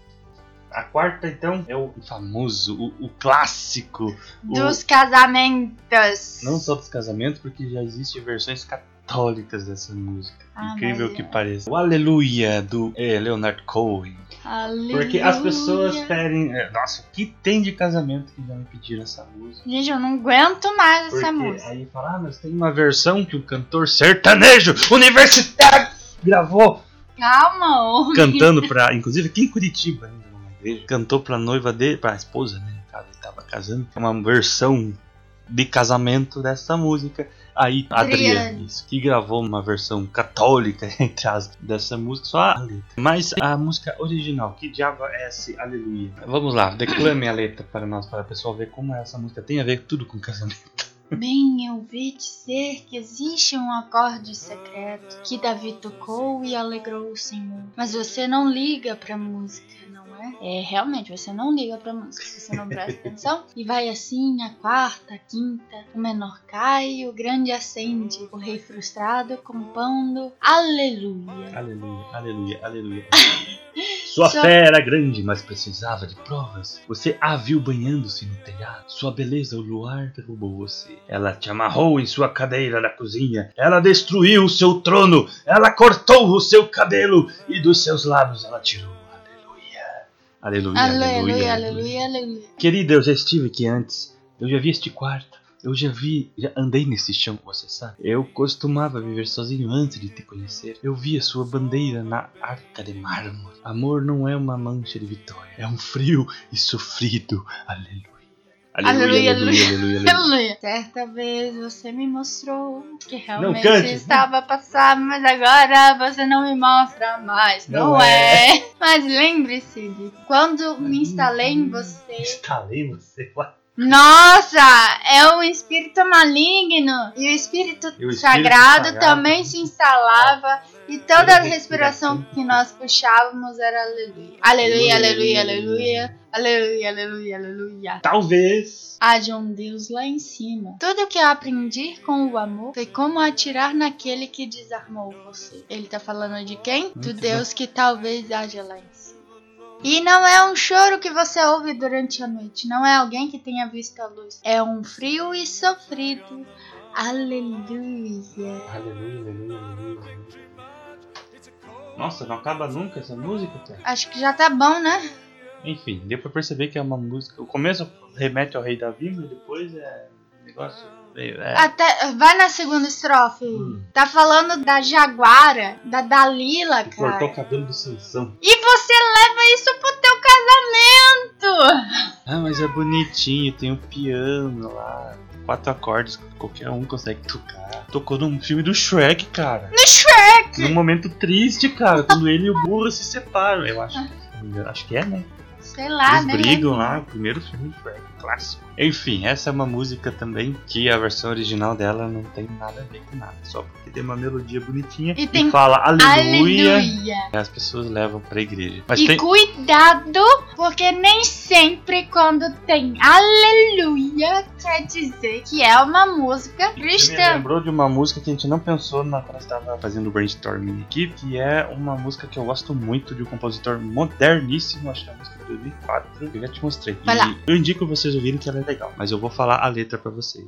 A quarta, então, é o famoso, o, o clássico. o- Dos casamentos. Não só dos casamentos, porque já existem versões católicas dessa música. Ah, Incrível mas que é. pareça. O Aleluia do é, Leonard Cohen. Porque as pessoas Aleluia. pedem. é, nossa, o que tem de casamento que já me pediram essa música? Gente, eu não aguento mais Porque essa música. aí fala, ah, mas tem uma versão que o cantor sertanejo universitário gravou Calma, ô. cantando pra. Inclusive aqui em Curitiba, numa igreja, cantou pra noiva dele, pra esposa, né? Ele tava casando. É uma versão de casamento dessa música. Aí, Adriane. Adriane, que gravou uma versão católica, entre as dessa música, só a letra. Mas a música original, que diabo é esse Aleluia? Vamos lá, declame a letra para nós, para o pessoal ver como essa música tem a ver tudo com casamento. Bem, eu ouvi dizer que existe um acorde secreto que Davi tocou e alegrou o Senhor. Mas você não liga pra música, não é? É, realmente, você não liga pra música, você não presta atenção. E vai assim, a quarta, a quinta, o menor cai, o grande acende, o rei frustrado compondo Aleluia. Aleluia, aleluia, aleluia. Sua Só- fé era grande, mas precisava de provas. Você a viu banhando-se no telhado. Sua beleza, o luar derrubou você. Ela te amarrou em sua cadeira da cozinha. Ela destruiu o seu trono. Ela cortou o seu cabelo. E dos seus lábios ela tirou. Aleluia. Aleluia, Aleluia, aleluia, aleluia. Querida, eu já estive aqui antes. Eu já vi este quarto. Eu já vi, já andei nesse chão, você sabe. Eu costumava viver sozinho antes de te conhecer. Eu vi a sua bandeira na arca de mármore. Amor não é uma mancha de vitória, é um frio e sofrido. Aleluia. Aleluia, aleluia, aleluia. aleluia. Certa vez você me mostrou que realmente estava passado, mas agora você não me mostra mais. Não, Não é. Mas lembre-se de quando me instalei em você. Instalei você. What? Nossa, é um espírito maligno. E o espírito, E o espírito sagrado, sagrado. também se instalava. E toda a respiração que nós puxávamos era aleluia. Aleluia, aleluia, aleluia. Aleluia, aleluia, aleluia. Talvez. Haja um Deus lá em cima. Tudo que eu aprendi com o amor foi como atirar naquele que desarmou você. Ele tá falando de quem? Do Deus que talvez haja lá em cima. E não é um choro que você ouve durante a noite. Não é alguém que tenha visto a luz. É um frio e sofrido. Aleluia. Aleluia, aleluia, aleluia. Nossa, não acaba nunca essa música, cara. Acho que já tá bom, né? Enfim, deu pra perceber que é uma música. O começo remete ao Rei Davi, mas depois é. um negócio. Meio- É. Até, vai na segunda estrofe. Hum. Tá falando da Jaguara, da Dalila, cara. cortou o cabelo do Sansão. E você leva isso pro teu casamento! Ah, mas é bonitinho, tem um piano lá. Quatro acordes que qualquer um consegue tocar. Tocou num filme do Shrek, cara. No Shrek! Num momento triste, cara, quando ele e o burro se separam. Eu acho. me engano, Acho que é, né? Sei lá, Eles né? brigam lá, o primeiro filme do Shrek, clássico. Enfim, essa é uma música também que a versão original dela não tem nada a ver com nada. Só porque tem uma melodia bonitinha E e, tem fala aleluia, Aleluia! e as pessoas levam pra igreja. Mas E tem. cuidado, porque nem sempre quando tem aleluia quer dizer que é uma música Você me cristã. lembrou de uma música que a gente não pensou na quando estava fazendo o brainstorming aqui, que é uma música que eu gosto muito de um compositor moderníssimo, acho que é a música de 2004, que eu já te mostrei. Vai e lá. eu indico vocês ouvirem que ela é legal, mas eu vou falar a letra pra vocês.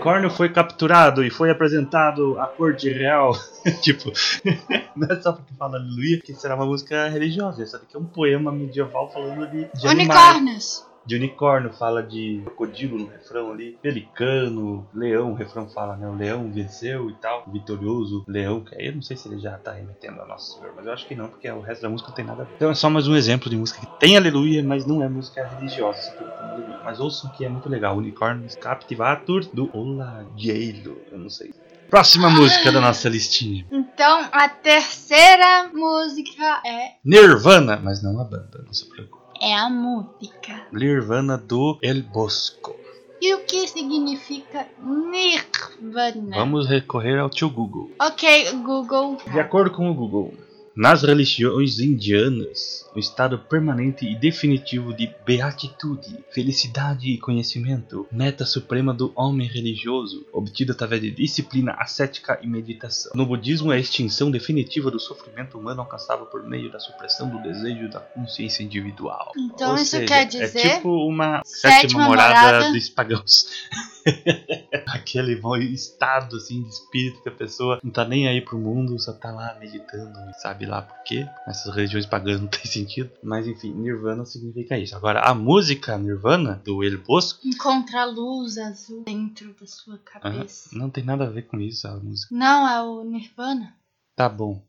Unicórnio foi capturado e foi apresentado à corte real. tipo, não é só porque fala aleluia que será uma música religiosa. Essa daqui é um poema medieval falando de, de animais. Unicórnios. De unicórnio, fala de crocodilo no refrão ali, pelicano, leão, o refrão fala, né? O leão venceu e tal, vitorioso, leão, que aí eu não sei se ele já tá remetendo a Nosso Senhor, mas eu acho que não, porque o resto da música não tem nada a ver. Então é só mais um exemplo de música que tem aleluia, mas não é música religiosa. Mas ouçam que é muito legal, Unicórnios Captivator do Oladielo, eu não sei. Próxima música da nossa listinha. Então, a terceira música é, Nirvana, mas não a banda, não se preocupe. é a música. Nirvana do El Bosco. E o que significa Nirvana? Vamos recorrer ao tio Google. Ok, Google. De acordo com o Google, nas religiões indianas, o estado permanente e definitivo de beatitude, felicidade e conhecimento, meta suprema do homem religioso, obtido através de disciplina ascética e meditação. No budismo, é a extinção definitiva do sofrimento humano alcançável por meio da supressão do desejo da consciência individual. Então Ou isso seja, quer dizer É tipo uma sétima sétima morada, morada. dos pagãos. Aquele bom estado assim de espírito que a pessoa não tá nem aí pro mundo, só tá lá meditando, sabe lá por quê? Essas religiões pagãs não tem sentido. Mas enfim, Nirvana significa isso. Agora, a música Nirvana, do El Bosco, encontra a luz azul dentro da sua ah, cabeça. não tem nada a ver com isso, a música. Não, é o Nirvana. Tá bom.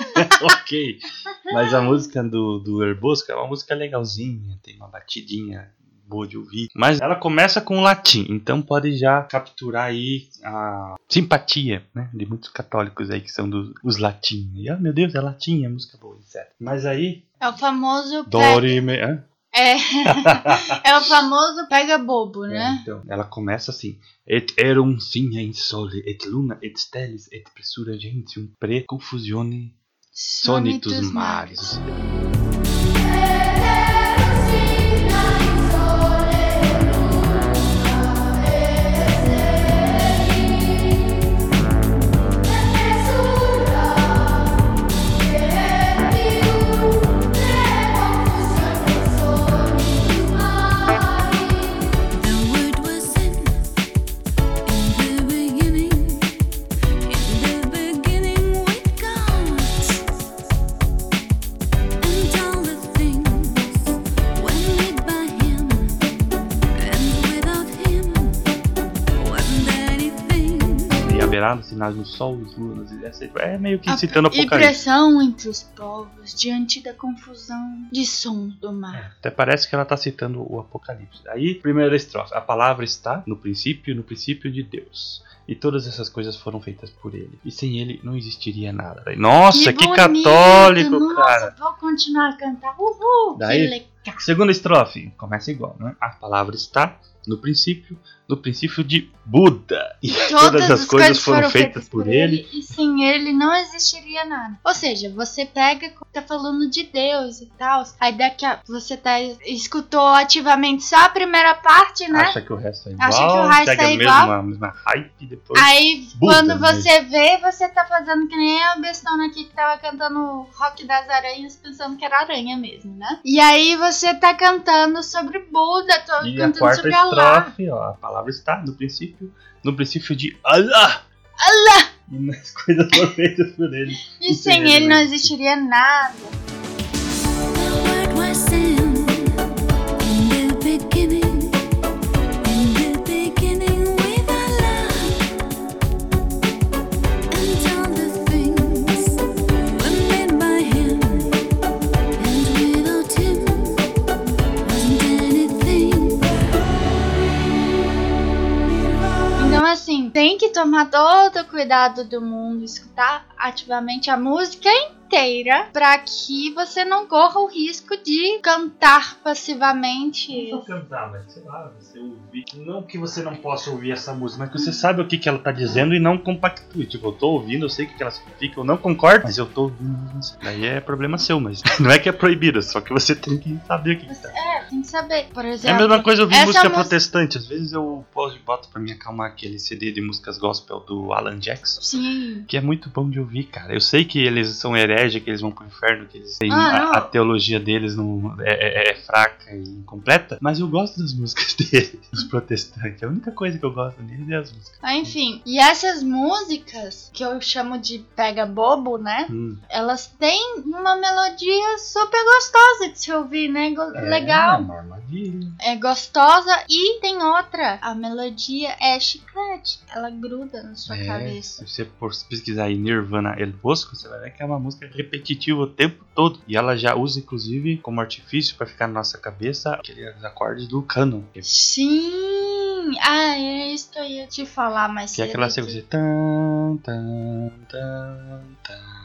ok. Mas a música do, do El Bosco é uma música legalzinha, tem uma batidinha boa de ouvir. Mas ela começa com latim, então pode já capturar aí a simpatia né, de muitos católicos aí que são dos os latim. E, ah, meu Deus, é latim, é música boa, etc. Mas aí, É o famoso pega... Dori... Me... hã? É. é o famoso pega bobo, É, né? então, ela começa assim: Et erum signa in sole, et luna, et stellis, et pressura gentium, pre confusione sonitus maris. Sinais no sol, os lunas, é meio que A- citando E Apocalipse. pressão entre os povos diante da confusão de sons do mar. Até parece que ela está citando o Apocalipse. Aí, primeira estrofe. A palavra está no princípio, no princípio de Deus. E todas essas coisas foram feitas por ele. E sem ele não existiria nada. Daí, Nossa, que, bonito! católico, Nossa, cara. vou continuar a cantar. Uhul! Daí- Que legal. Segunda estrofe. Começa igual, né? A palavra está no princípio, no princípio de Buda. E todas, as coisas foram feitas por ele. E sem ele não existiria nada. Ou seja, você pega, tá falando de Deus e tal. Aí daqui a você tá escutou ativamente só a primeira parte, né? Acha que o resto é igual, Acha que o resto é a igual. mesma, mesma hype depois. Aí, quando mesmo. você vê, você tá fazendo que nem a bestona aqui que tava cantando Rock das Aranhas, pensando que era aranha mesmo, né? E aí você tá cantando sobre Buda, tô E a cantando quarta sobre Allah. estrofe, ó, a palavra está no princípio, no princípio de Allah. Allah! E as coisas foram feitas por ele. E E sem ele ele não não existiria nada. The word was tem que tomar todo o cuidado do mundo, escutar ativamente a música inteira para que você não corra o risco de cantar passivamente. Não cantar, mas sei lá, você ouvir. Não que você não possa ouvir essa música, mas que você sabe o que, que ela tá dizendo e não compactue. Tipo, eu tô ouvindo, eu sei o que, que ela significa, eu não concordo, mas eu tô ouvindo. Daí é problema seu, mas não é que é proibido, só que você tem que saber o que, que tá. É, tem que saber. Por É a exemplo, mesma coisa ouvir música música- protestante. Às vezes eu posso- boto pra me acalmar aquele CD de músicas gospel do Alan Jackson. Sim. Que é muito bom de ouvir, cara. Eu sei que eles são hereges, que eles vão pro inferno, que eles têm Ah, a, a teologia deles não, é, é- é fraca e incompleta, mas eu gosto das músicas deles, dos protestantes. A única coisa que eu gosto deles é as músicas. Ah, Enfim, e essas músicas, que eu chamo de pega bobo, né? Hum, Elas têm uma melodia super gostosa de se ouvir, né? Go- é Legal. armadilha. É gostosa. E tem outra. A melodia é chiclete. Ela gruda na sua É, cabeça. se você pesquisar aí Nirvana El Bosco, você vai ver que é uma música repetitiva o tempo todo. E ela já usa, inclusive, como artifício pra ficar na nossa cabeça aqueles acordes do canon. Que Sim! Ah, é isso que eu ia te falar mais que é cedo. aquela aqui. sequência. Tan, tan, tan, tan, tan, tan.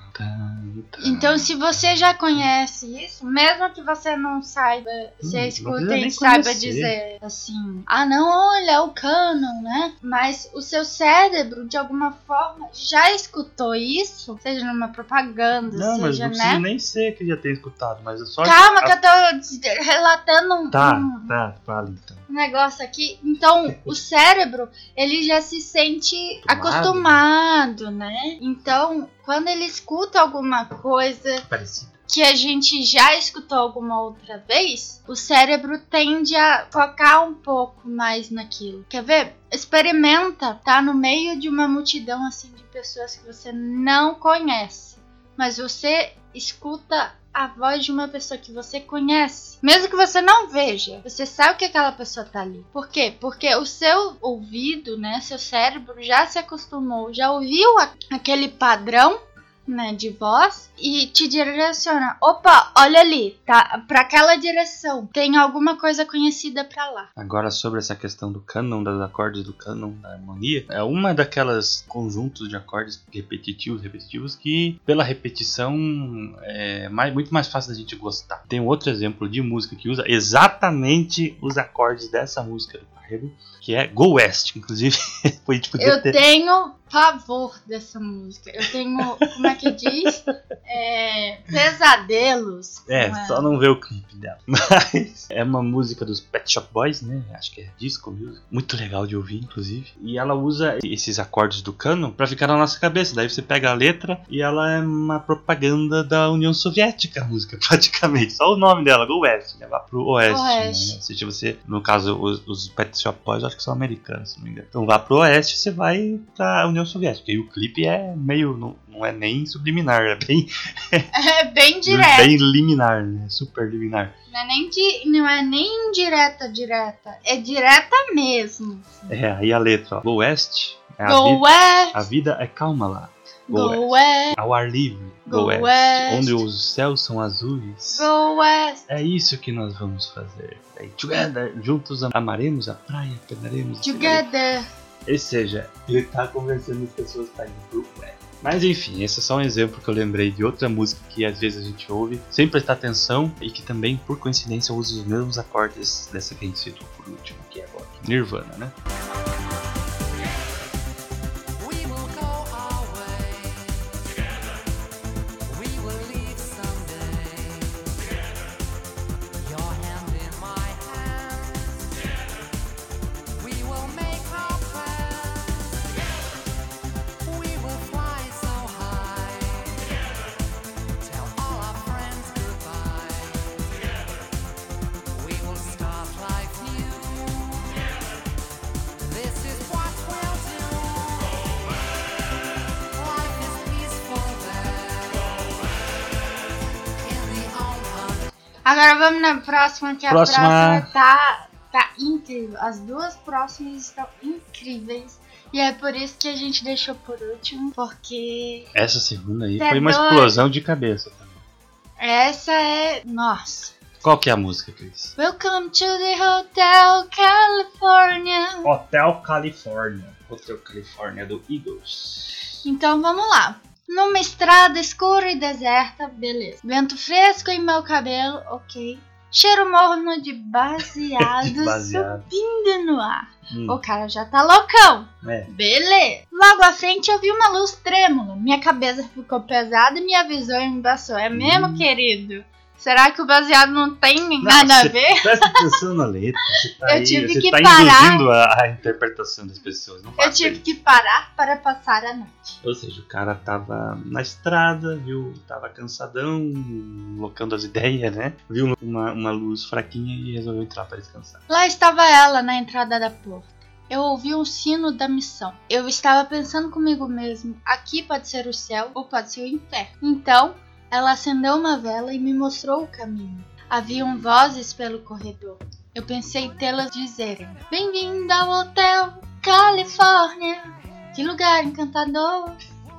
Então, se você já conhece isso, mesmo que você não saiba, Hum, não escuta precisa e saiba conhecer. dizer assim: ah, não, olha, é o canon, né? Mas o seu cérebro, de alguma forma, já escutou isso, seja numa propaganda, Não, mas seja, não né? precisa nem ser que já tenha escutado, mas é só. Calma, a- que eu tô relatando um, Tá, um tá, então. negócio aqui. Então, o cérebro, ele já se sente acostumado, né? Então, quando ele escuta alguma coisa Parecido. que a gente já escutou alguma outra vez, o cérebro tende a focar um pouco mais naquilo. Quer ver? Experimenta, tá no meio de uma multidão assim de pessoas que você não conhece, mas você escuta a voz de uma pessoa que você conhece, mesmo que você não veja, você sabe que aquela pessoa tá ali. Por quê? Porque o seu ouvido, né, seu cérebro já se acostumou, já ouviu aquele padrão né, de voz e te direciona. Opa, olha ali, tá para aquela direção. Tem alguma coisa conhecida pra lá. Agora sobre essa questão do canon, dos acordes do canon, da harmonia, é uma daquelas conjuntos de acordes repetitivos, repetitivos que pela repetição é mais, muito mais fácil da gente gostar. Tem outro exemplo de música que usa exatamente os acordes dessa música do Carrego, que é Go West, inclusive foi tipo Eu tenho pavor dessa música. Eu tenho, como é que diz? É, pesadelos. É, só não ver o clipe dela. Mas é uma música dos Pet Shop Boys, né? Acho que é disco music. Muito legal de ouvir, inclusive. E ela usa esses acordes do canon pra ficar na nossa cabeça. Daí você pega a letra e ela é uma propaganda da União Soviética, a música, praticamente. Só o nome dela, Go West, levar pro Oeste. Oeste. Né? Seja, você, no caso, os, os Pet Shop Boys, acho que são americanos, se não me engano. Então vá pro Oeste, você vai pra União Soviética. E o clipe é meio. Não, não é nem subliminar, é bem É bem direto. Bem liminar, né? Super liminar. Não é nem di- não é nem direta direta, é direta mesmo. É, aí a letra, ó. Go West, É a, Go vida, west, a vida é calma lá. Go go west. Ao ar livre. Go Go west. west. Onde os céus são azuis. go west. É isso que nós vamos fazer. Daí, together, juntos amaremos a praia, pegaremos. Together. Ou seja, ele tá convencendo as pessoas para ir pro West. Mas enfim, esse é só um exemplo que eu lembrei de outra música que às vezes a gente ouve sem prestar atenção e que também, por coincidência, usa os mesmos acordes dessa que a gente citou por último, que é agora. Nirvana, né? Próxima, que a Próxima. próxima tá, tá incrível. As duas próximas estão incríveis. E é por isso que a gente deixou por último, porque Essa segunda aí é foi uma doido. explosão de cabeça também. essa é. Nossa. Qual que é a música, Cris? Welcome to the Hotel California. Hotel California. Hotel California do Eagles. Então vamos lá. Numa estrada escura e deserta, beleza. Vento fresco em meu cabelo, ok. Cheiro morno de baseado, De baseado. subindo no ar. Hum, O cara já tá loucão. é. Beleza. Logo à frente eu vi uma luz trêmula. Minha cabeça ficou pesada e minha visão embaçou. É mesmo, Hum. querido? Será que o baseado não tem nada a cê- ver? Presta atenção na letra. Você tá Eu aí, tive você que tá parar. induzindo a, a interpretação das pessoas. Não Eu tive isso. que parar para passar a noite. Ou seja, o cara tava na estrada, viu? Tava cansadão, locando as ideias, né? Viu uma, uma luz fraquinha e resolveu entrar para descansar. Lá estava ela na entrada da porta. Eu ouvi um sino da missão. Eu estava pensando comigo mesmo: aqui pode ser o céu ou pode ser o inferno. Então, ela acendeu uma vela e me mostrou o caminho. Haviam vozes pelo corredor. Eu pensei tê-las dizerem: Bem-vindo ao Hotel Califórnia. Que lugar encantador.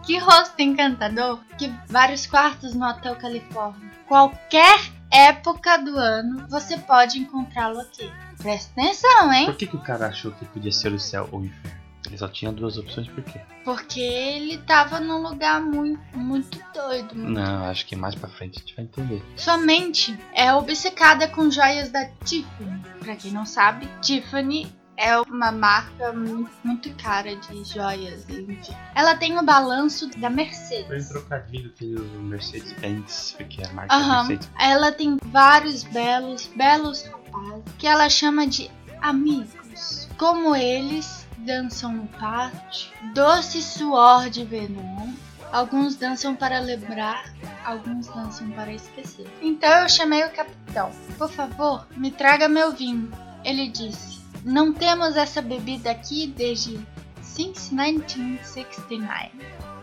Que rosto encantador. Que vários quartos no Hotel Califórnia. Qualquer época do ano você pode encontrá-lo aqui. Presta atenção, hein? Por que, que o cara achou que podia ser o céu ou o inferno? Ele só tinha duas opções, por quê? Porque ele tava num lugar muito, muito doido. Não, acho que mais pra frente a gente vai entender. Sua mente é obcecada com joias da Tiffany. Pra quem não sabe, Tiffany é uma marca muito, muito cara de joias. Enfim. Ela tem o balanço da Foi um Mercedes. trocadilho que usou Mercedes-Benz, porque a marca Aham. Mercedes. Ela tem vários belos, belos rapazes que ela chama de amigos. Como eles dançam no pátio, doce suor de verão. Alguns dançam para lembrar, alguns dançam para esquecer. Então eu chamei o capitão. Por favor, me traga meu vinho. Ele disse: Não temos essa bebida aqui desde since 1969.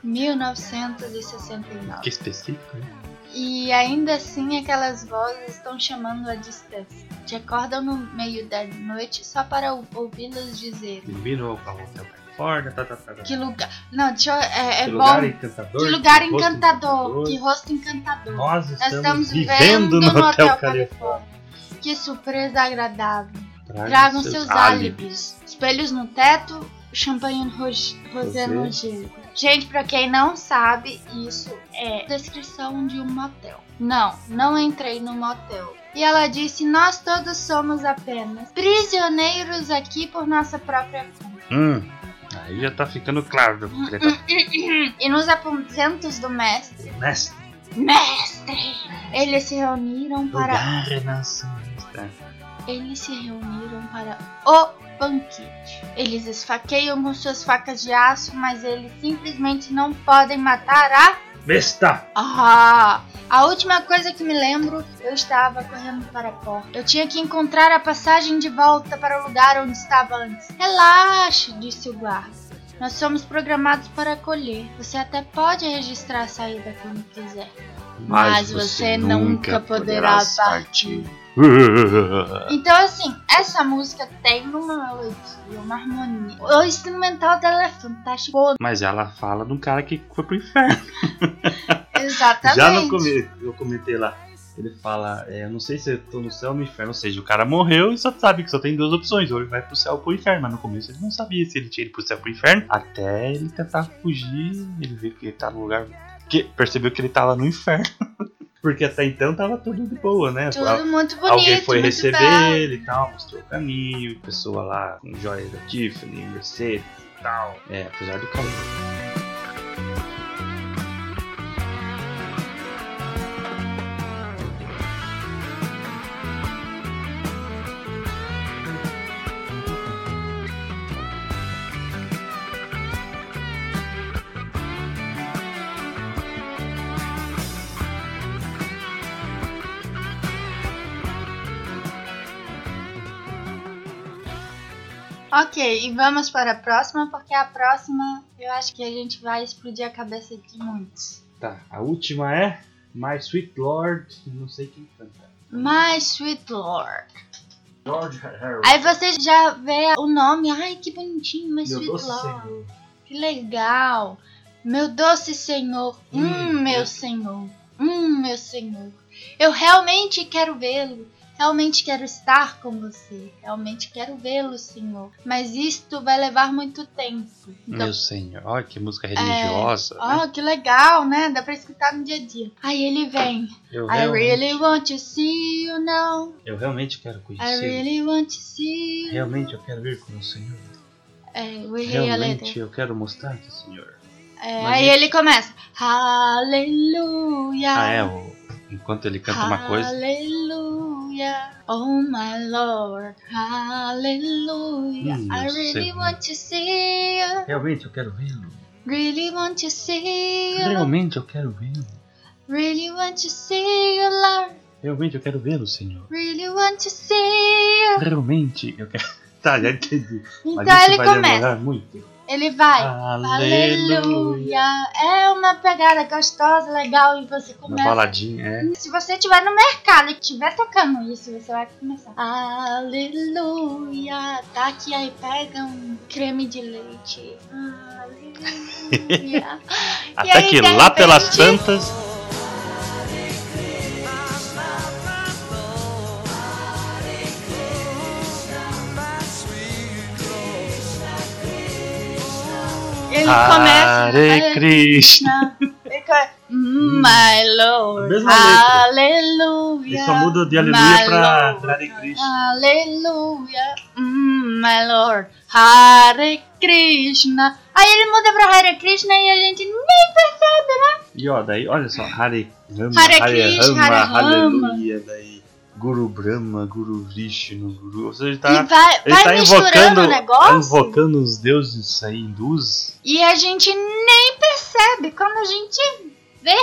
1969. Que específico, né? E ainda assim aquelas vozes estão chamando a distância. Te acordam no meio da noite só para ou- ouvi-las dizerem. Bem-vindo ao ao Hotel Califórnia, tá, tá, tá, tá. Que lugar. Não, deixa eu, é, é Que bom. lugar encantador. Que lugar rosto encantador. Que rosto encantador. Nós Nós estamos, estamos vivendo no Hotel, Califórnia. Califórnia. Que surpresa agradável. Traga Tragam seus seus álibis. Espelhos no teto, champanhe no rosé Rosé. no gelo. Gente, pra quem não sabe, isso é descrição de um motel. Não, não entrei no motel. E ela disse: Nós todos somos apenas prisioneiros aqui por nossa própria conta. Hum, aí já tá ficando claro do que tá E nos aposentos do mestre, Mestre, mestre, eles se reuniram para lugar renascentista. Eles se reuniram para o banquete. Eles esfaqueiam com suas facas de aço, mas eles simplesmente não podem matar a. Besta! Ah! A última coisa que me lembro, eu estava correndo para a porta. Eu tinha que encontrar a passagem de volta para o lugar onde estava antes. Relaxe, disse o guarda. Nós somos programados para acolher. Você até pode registrar a saída quando quiser. Mas você nunca poderá partir. Então, assim, essa música tem uma melodia, uma harmonia. O instrumental dela é fantástico. Mas ela fala de um cara que foi pro inferno. Exatamente. Já no começo, eu comentei lá. Ele fala, é, eu não sei se eu tô no céu ou no inferno. Ou seja, o cara morreu e só sabe que só tem duas opções. Ou ele vai pro céu ou pro inferno. Mas no começo ele não sabia se ele tinha ido pro céu ou pro inferno. Até ele tentar fugir. Ele viu que ele tá no lugar. Que percebeu que ele tava no inferno. Porque até então tava tudo de boa, né? Tudo muito bonito. Alguém foi receber belo. ele e tal, mostrou o caminho, pessoa lá com joias da Tiffany, Mercedes e tal. É, apesar do calor. Ok, e vamos para a próxima, porque a próxima eu acho que a gente vai explodir a cabeça de muitos. Tá, a última é My Sweet Lord, não sei quem canta. My Sweet Lord. Lord Harry. Aí você já vê o nome, ai que bonitinho, My Meu Sweet doce Lord. senhor. Que legal. Meu doce Senhor. Hum, Hum, meu eu- Senhor. Hum, meu Senhor. Eu realmente quero vê-lo. Realmente quero estar com você. Realmente quero vê-lo, Senhor. Mas isto vai levar muito tempo. Então, Meu senhor, olha que música religiosa. né? oh, que legal, né? Dá pra escutar no dia a dia. Aí ele vem. Eu, I realmente, really want to see you now. eu realmente quero I conhecer. really want to see you. Realmente eu quero ir com o Senhor. É, we Realmente eu quero mostrar-te, Senhor. É, Mas aí isso- ele começa. Aleluia. Ah, é, o... enquanto ele canta uma coisa. Aleluia. Oh my Lord. Aleluia. Hum, I really Senhor. want to see you. Realmente eu quero vê-lo. Really want to see you. Realmente eu quero vê-lo. Really want to see you, Lord. Realmente eu quero vê-lo, Senhor. Really want to see you. Realmente eu quero. Tá, já entendi. Mas Então ele vai começa. demorar muito. Ele vai. Aleluia. Aleluia. É uma pegada gostosa, legal. E você Uma começa. baladinha, é. Se você estiver no mercado e estiver tocando isso, você vai começar. Aleluia. Tá aqui aí, pega um creme de leite. Aleluia. Até aí, que lá pelas tantas. Ele começa. Hare Krishna. Começa, My Lord. Aleluia. Ele só muda de aleluia Lord. Hare Krishna. Aleluia, mm, my Lord, Hare Krishna. Aí ele muda pra Hare Krishna e a gente nem percebe, né? E ó, daí, olha só, Hare Rama, Hare Hare Krishna, Rama, Hare Rama. Aleluia, daí Guru Brahma, Guru Vishnu, Guru... Ou seja, ele e tá, vai, ele vai tá misturando invocando, o negócio invocando os deuses hindus. e a gente nem percebe. Quando a gente vê,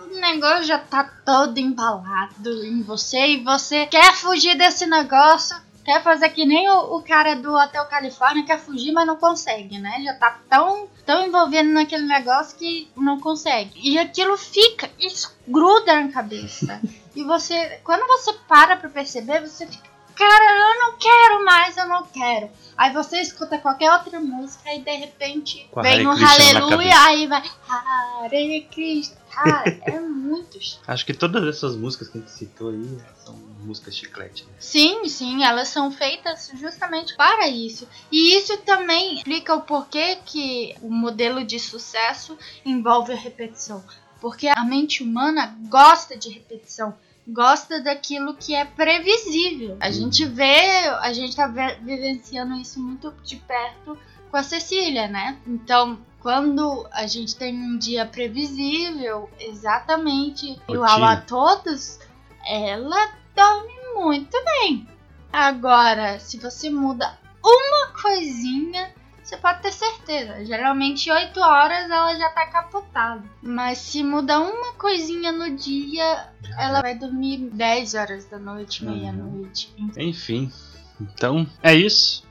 o negócio já tá todo embalado em você e você quer fugir desse negócio. Quer fazer que nem o, o cara do Hotel Califórnia, quer fugir, mas não consegue, né? Já tá tão, tão envolvido naquele negócio que não consegue. E aquilo fica, isso gruda na cabeça. e você, quando você para pra perceber, você fica, cara, eu não quero mais, eu não quero. Aí você escuta qualquer outra música e de repente Com vem um aleluia, aí vai Hare Krishna. Cara, é muito Acho que todas essas músicas que a gente citou aí são músicas chiclete, né? Sim, sim, elas são feitas justamente para isso. E isso também explica o porquê que o modelo de sucesso envolve a repetição. Porque a mente humana gosta de repetição, gosta daquilo que é previsível. A gente vê, a gente tá ve- vivenciando isso muito de perto com a Cecília, né? Então, quando a gente tem um dia previsível, exatamente igual a todos, ela dorme muito bem. Agora, se você muda uma coisinha, você pode ter certeza. Geralmente 8 horas ela já tá capotada. Mas se muda uma coisinha no dia, ela vai dormir 10 horas da noite, Uhum. meia-noite. Enfim, então é isso.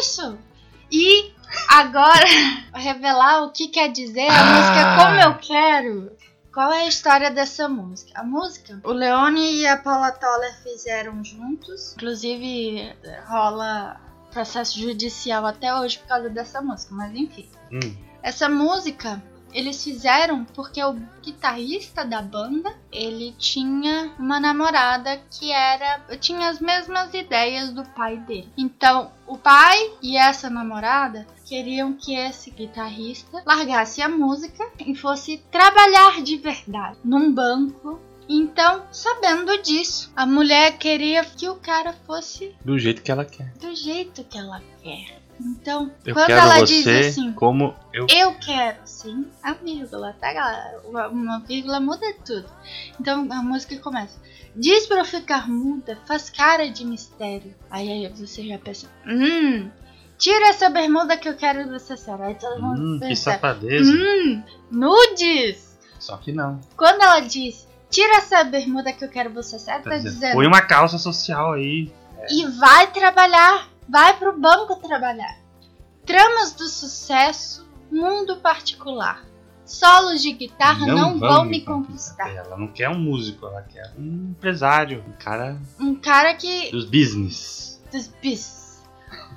Isso! E agora, revelar o que quer dizer a Ah! música Como Eu Quero. Qual é a história dessa música? A música, o Leone e a Paula Toller fizeram juntos. Inclusive, rola processo judicial até hoje por causa dessa música, mas enfim. Hum, Essa música eles fizeram porque o guitarrista da banda, ele tinha uma namorada que era tinha as mesmas ideias do pai dele. Então, o pai e essa namorada queriam que esse guitarrista largasse a música e fosse trabalhar de verdade num banco. Então, sabendo disso, a mulher queria que o cara fosse do jeito que ela quer. do jeito que ela quer. Então, Eu quando ela diz assim, como eu. eu quero, sim, a vírgula, tá, galera? Uma, uma vírgula muda tudo. Então a música começa. Diz pra eu ficar muda, faz cara de mistério. Aí, aí você já pensa, hum, tira essa bermuda que eu quero você sério. Aí todo mundo Hum, que pensa, safadeza. hum, nudes. Só que não. Quando ela diz, tira essa bermuda que eu quero você sério, tá dizer, dizendo, Põe uma calça social aí. e vai trabalhar, vai pro banco trabalhar. Tramas do sucesso, mundo particular. Solos de guitarra não, vão me conquistar. Ela não quer um músico, ela quer um empresário, um cara Um cara que dos business. dos bis.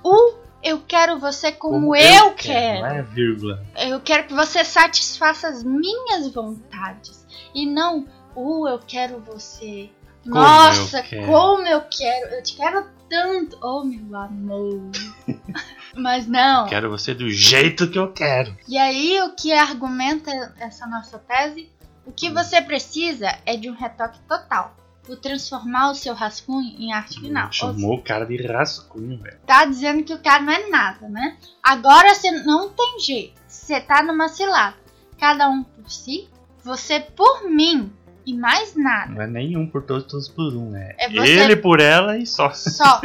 O eu quero você como, eu, quero. Não é vírgula. Eu quero que você satisfaça as minhas vontades e não o eu quero você. Como Nossa, eu quero. como eu quero. Eu te quero tanto, oh meu amor. Mas não. Quero você do jeito que eu quero. E aí o que argumenta essa nossa tese? O que você precisa é de um retoque total. O transformar o seu rascunho em arte final. Ou Chamou o cara de rascunho, velho. tá dizendo que o cara não é nada, né? Agora você não tem jeito. Você tá numa cilada. Cada um por si, você por mim e mais nada. Não é nenhum por todos, todos por um. É, É você- ele por ela e só. Só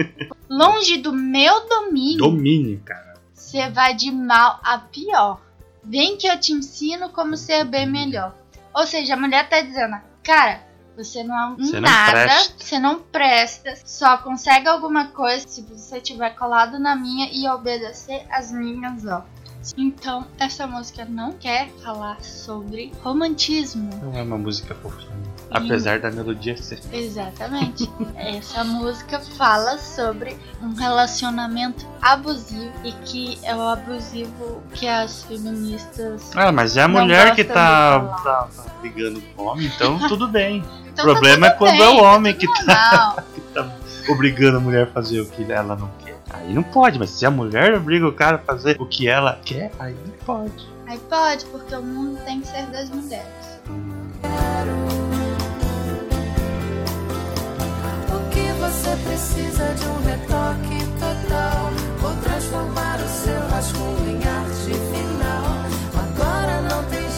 longe do meu domínio, Domínio, cara. você vai de mal a pior. Vem que eu te ensino como ser bem melhor. Ou seja, a mulher tá dizendo, cara, você não é um Você não nada, presta. você não presta, só consegue alguma coisa se você tiver colado na minha e obedecer as minhas ordens. Então, essa música não quer falar sobre romantismo. Não é uma música fofinha. Apesar da melodia ser. Exatamente. Essa música fala sobre um relacionamento abusivo e que é o abusivo que as feministas. Ah, mas é a mulher que tá, tá, tá brigando com o homem, então tudo bem. Então, o problema tá é quando tudo é o bem, homem tá que tá, normal. obrigando a mulher a fazer o que ela não quer. Aí não pode, mas se a mulher obriga o cara a fazer o que ela quer, aí pode. Aí pode, porque o mundo tem que ser das mulheres. O que você precisa de um retoque total? Vou transformar o seu rascunho em arte final. Agora não tem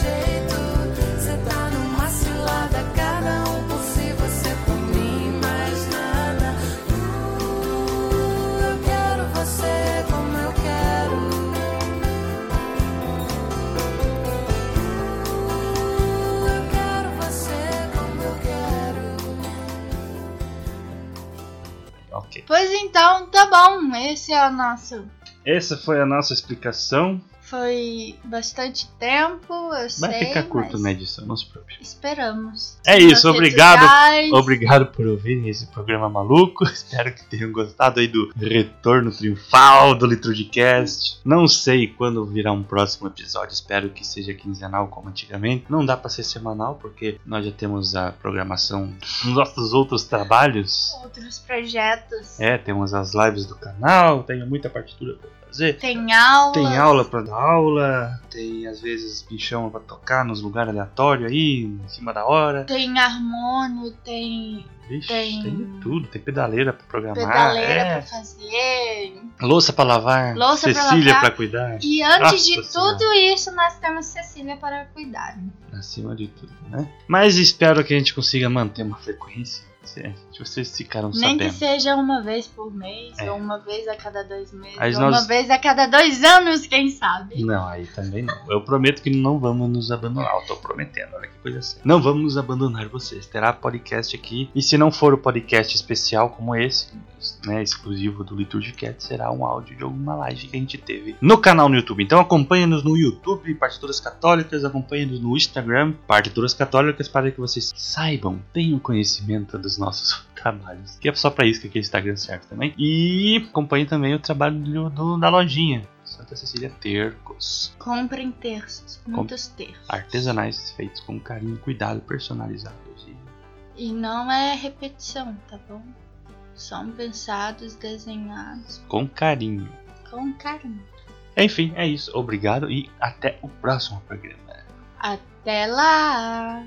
Ok. Pois então, tá bom. Esse é o nosso. Essa foi a nossa explicação. Foi bastante tempo, eu sei. Vai ficar curto mas na edição, não se preocupe. Esperamos. É isso, obrigado. sociais. Obrigado por ouvirem esse programa maluco. Espero que tenham gostado aí do retorno triunfal do Litro de Cast. Não sei quando virá um próximo episódio. Espero que seja quinzenal como antigamente. Não dá pra ser semanal porque nós já temos a programação dos nossos outros trabalhos. Outros projetos. É, temos as lives do canal, tenho muita partitura pra fazer. Tem aula. Tem aula pra dar aula, tem às vezes me chamam pra tocar nos lugares aleatórios aí, em cima da hora. Tem harmônio, tem Vixe, Tem- tem, de tudo, tem pedaleira pra programar. pedaleira é. pra fazer. Louça pra lavar, Louça pra Cecília lavar. pra cuidar. E antes de Nossa Senhora. tudo isso, nós temos Cecília para cuidar. Acima de tudo, né? Mas espero que a gente consiga manter uma frequência Se- Vocês ficaram Nem que sabendo. seja uma vez por mês, É. ou uma vez a cada dois meses, ou nós- uma vez a cada dois anos, quem sabe. Não, aí também não. Eu prometo que não vamos nos abandonar. Eu tô prometendo, olha que coisa séria. Não vamos nos abandonar vocês. Terá podcast aqui. E se não for o podcast especial como esse, né, exclusivo do Liturgicast, será um áudio de alguma live que a gente teve no canal no YouTube. Então acompanhe-nos no YouTube, Partituras Católicas, acompanhe-nos no Instagram, Partituras Católicas, para que vocês saibam, tenham conhecimento dos nossos trabalhos. Que é só pra isso que aqui o Instagram serve também. E acompanhe também o trabalho do- do- da lojinha. Santa Cecília Tercos. Comprem terços, muitos terços. Artesanais feitos com carinho, cuidado, personalizados. E não é repetição, tá bom? São pensados, desenhados com carinho. com carinho. Enfim, é isso. Obrigado e até o próximo programa. Até lá!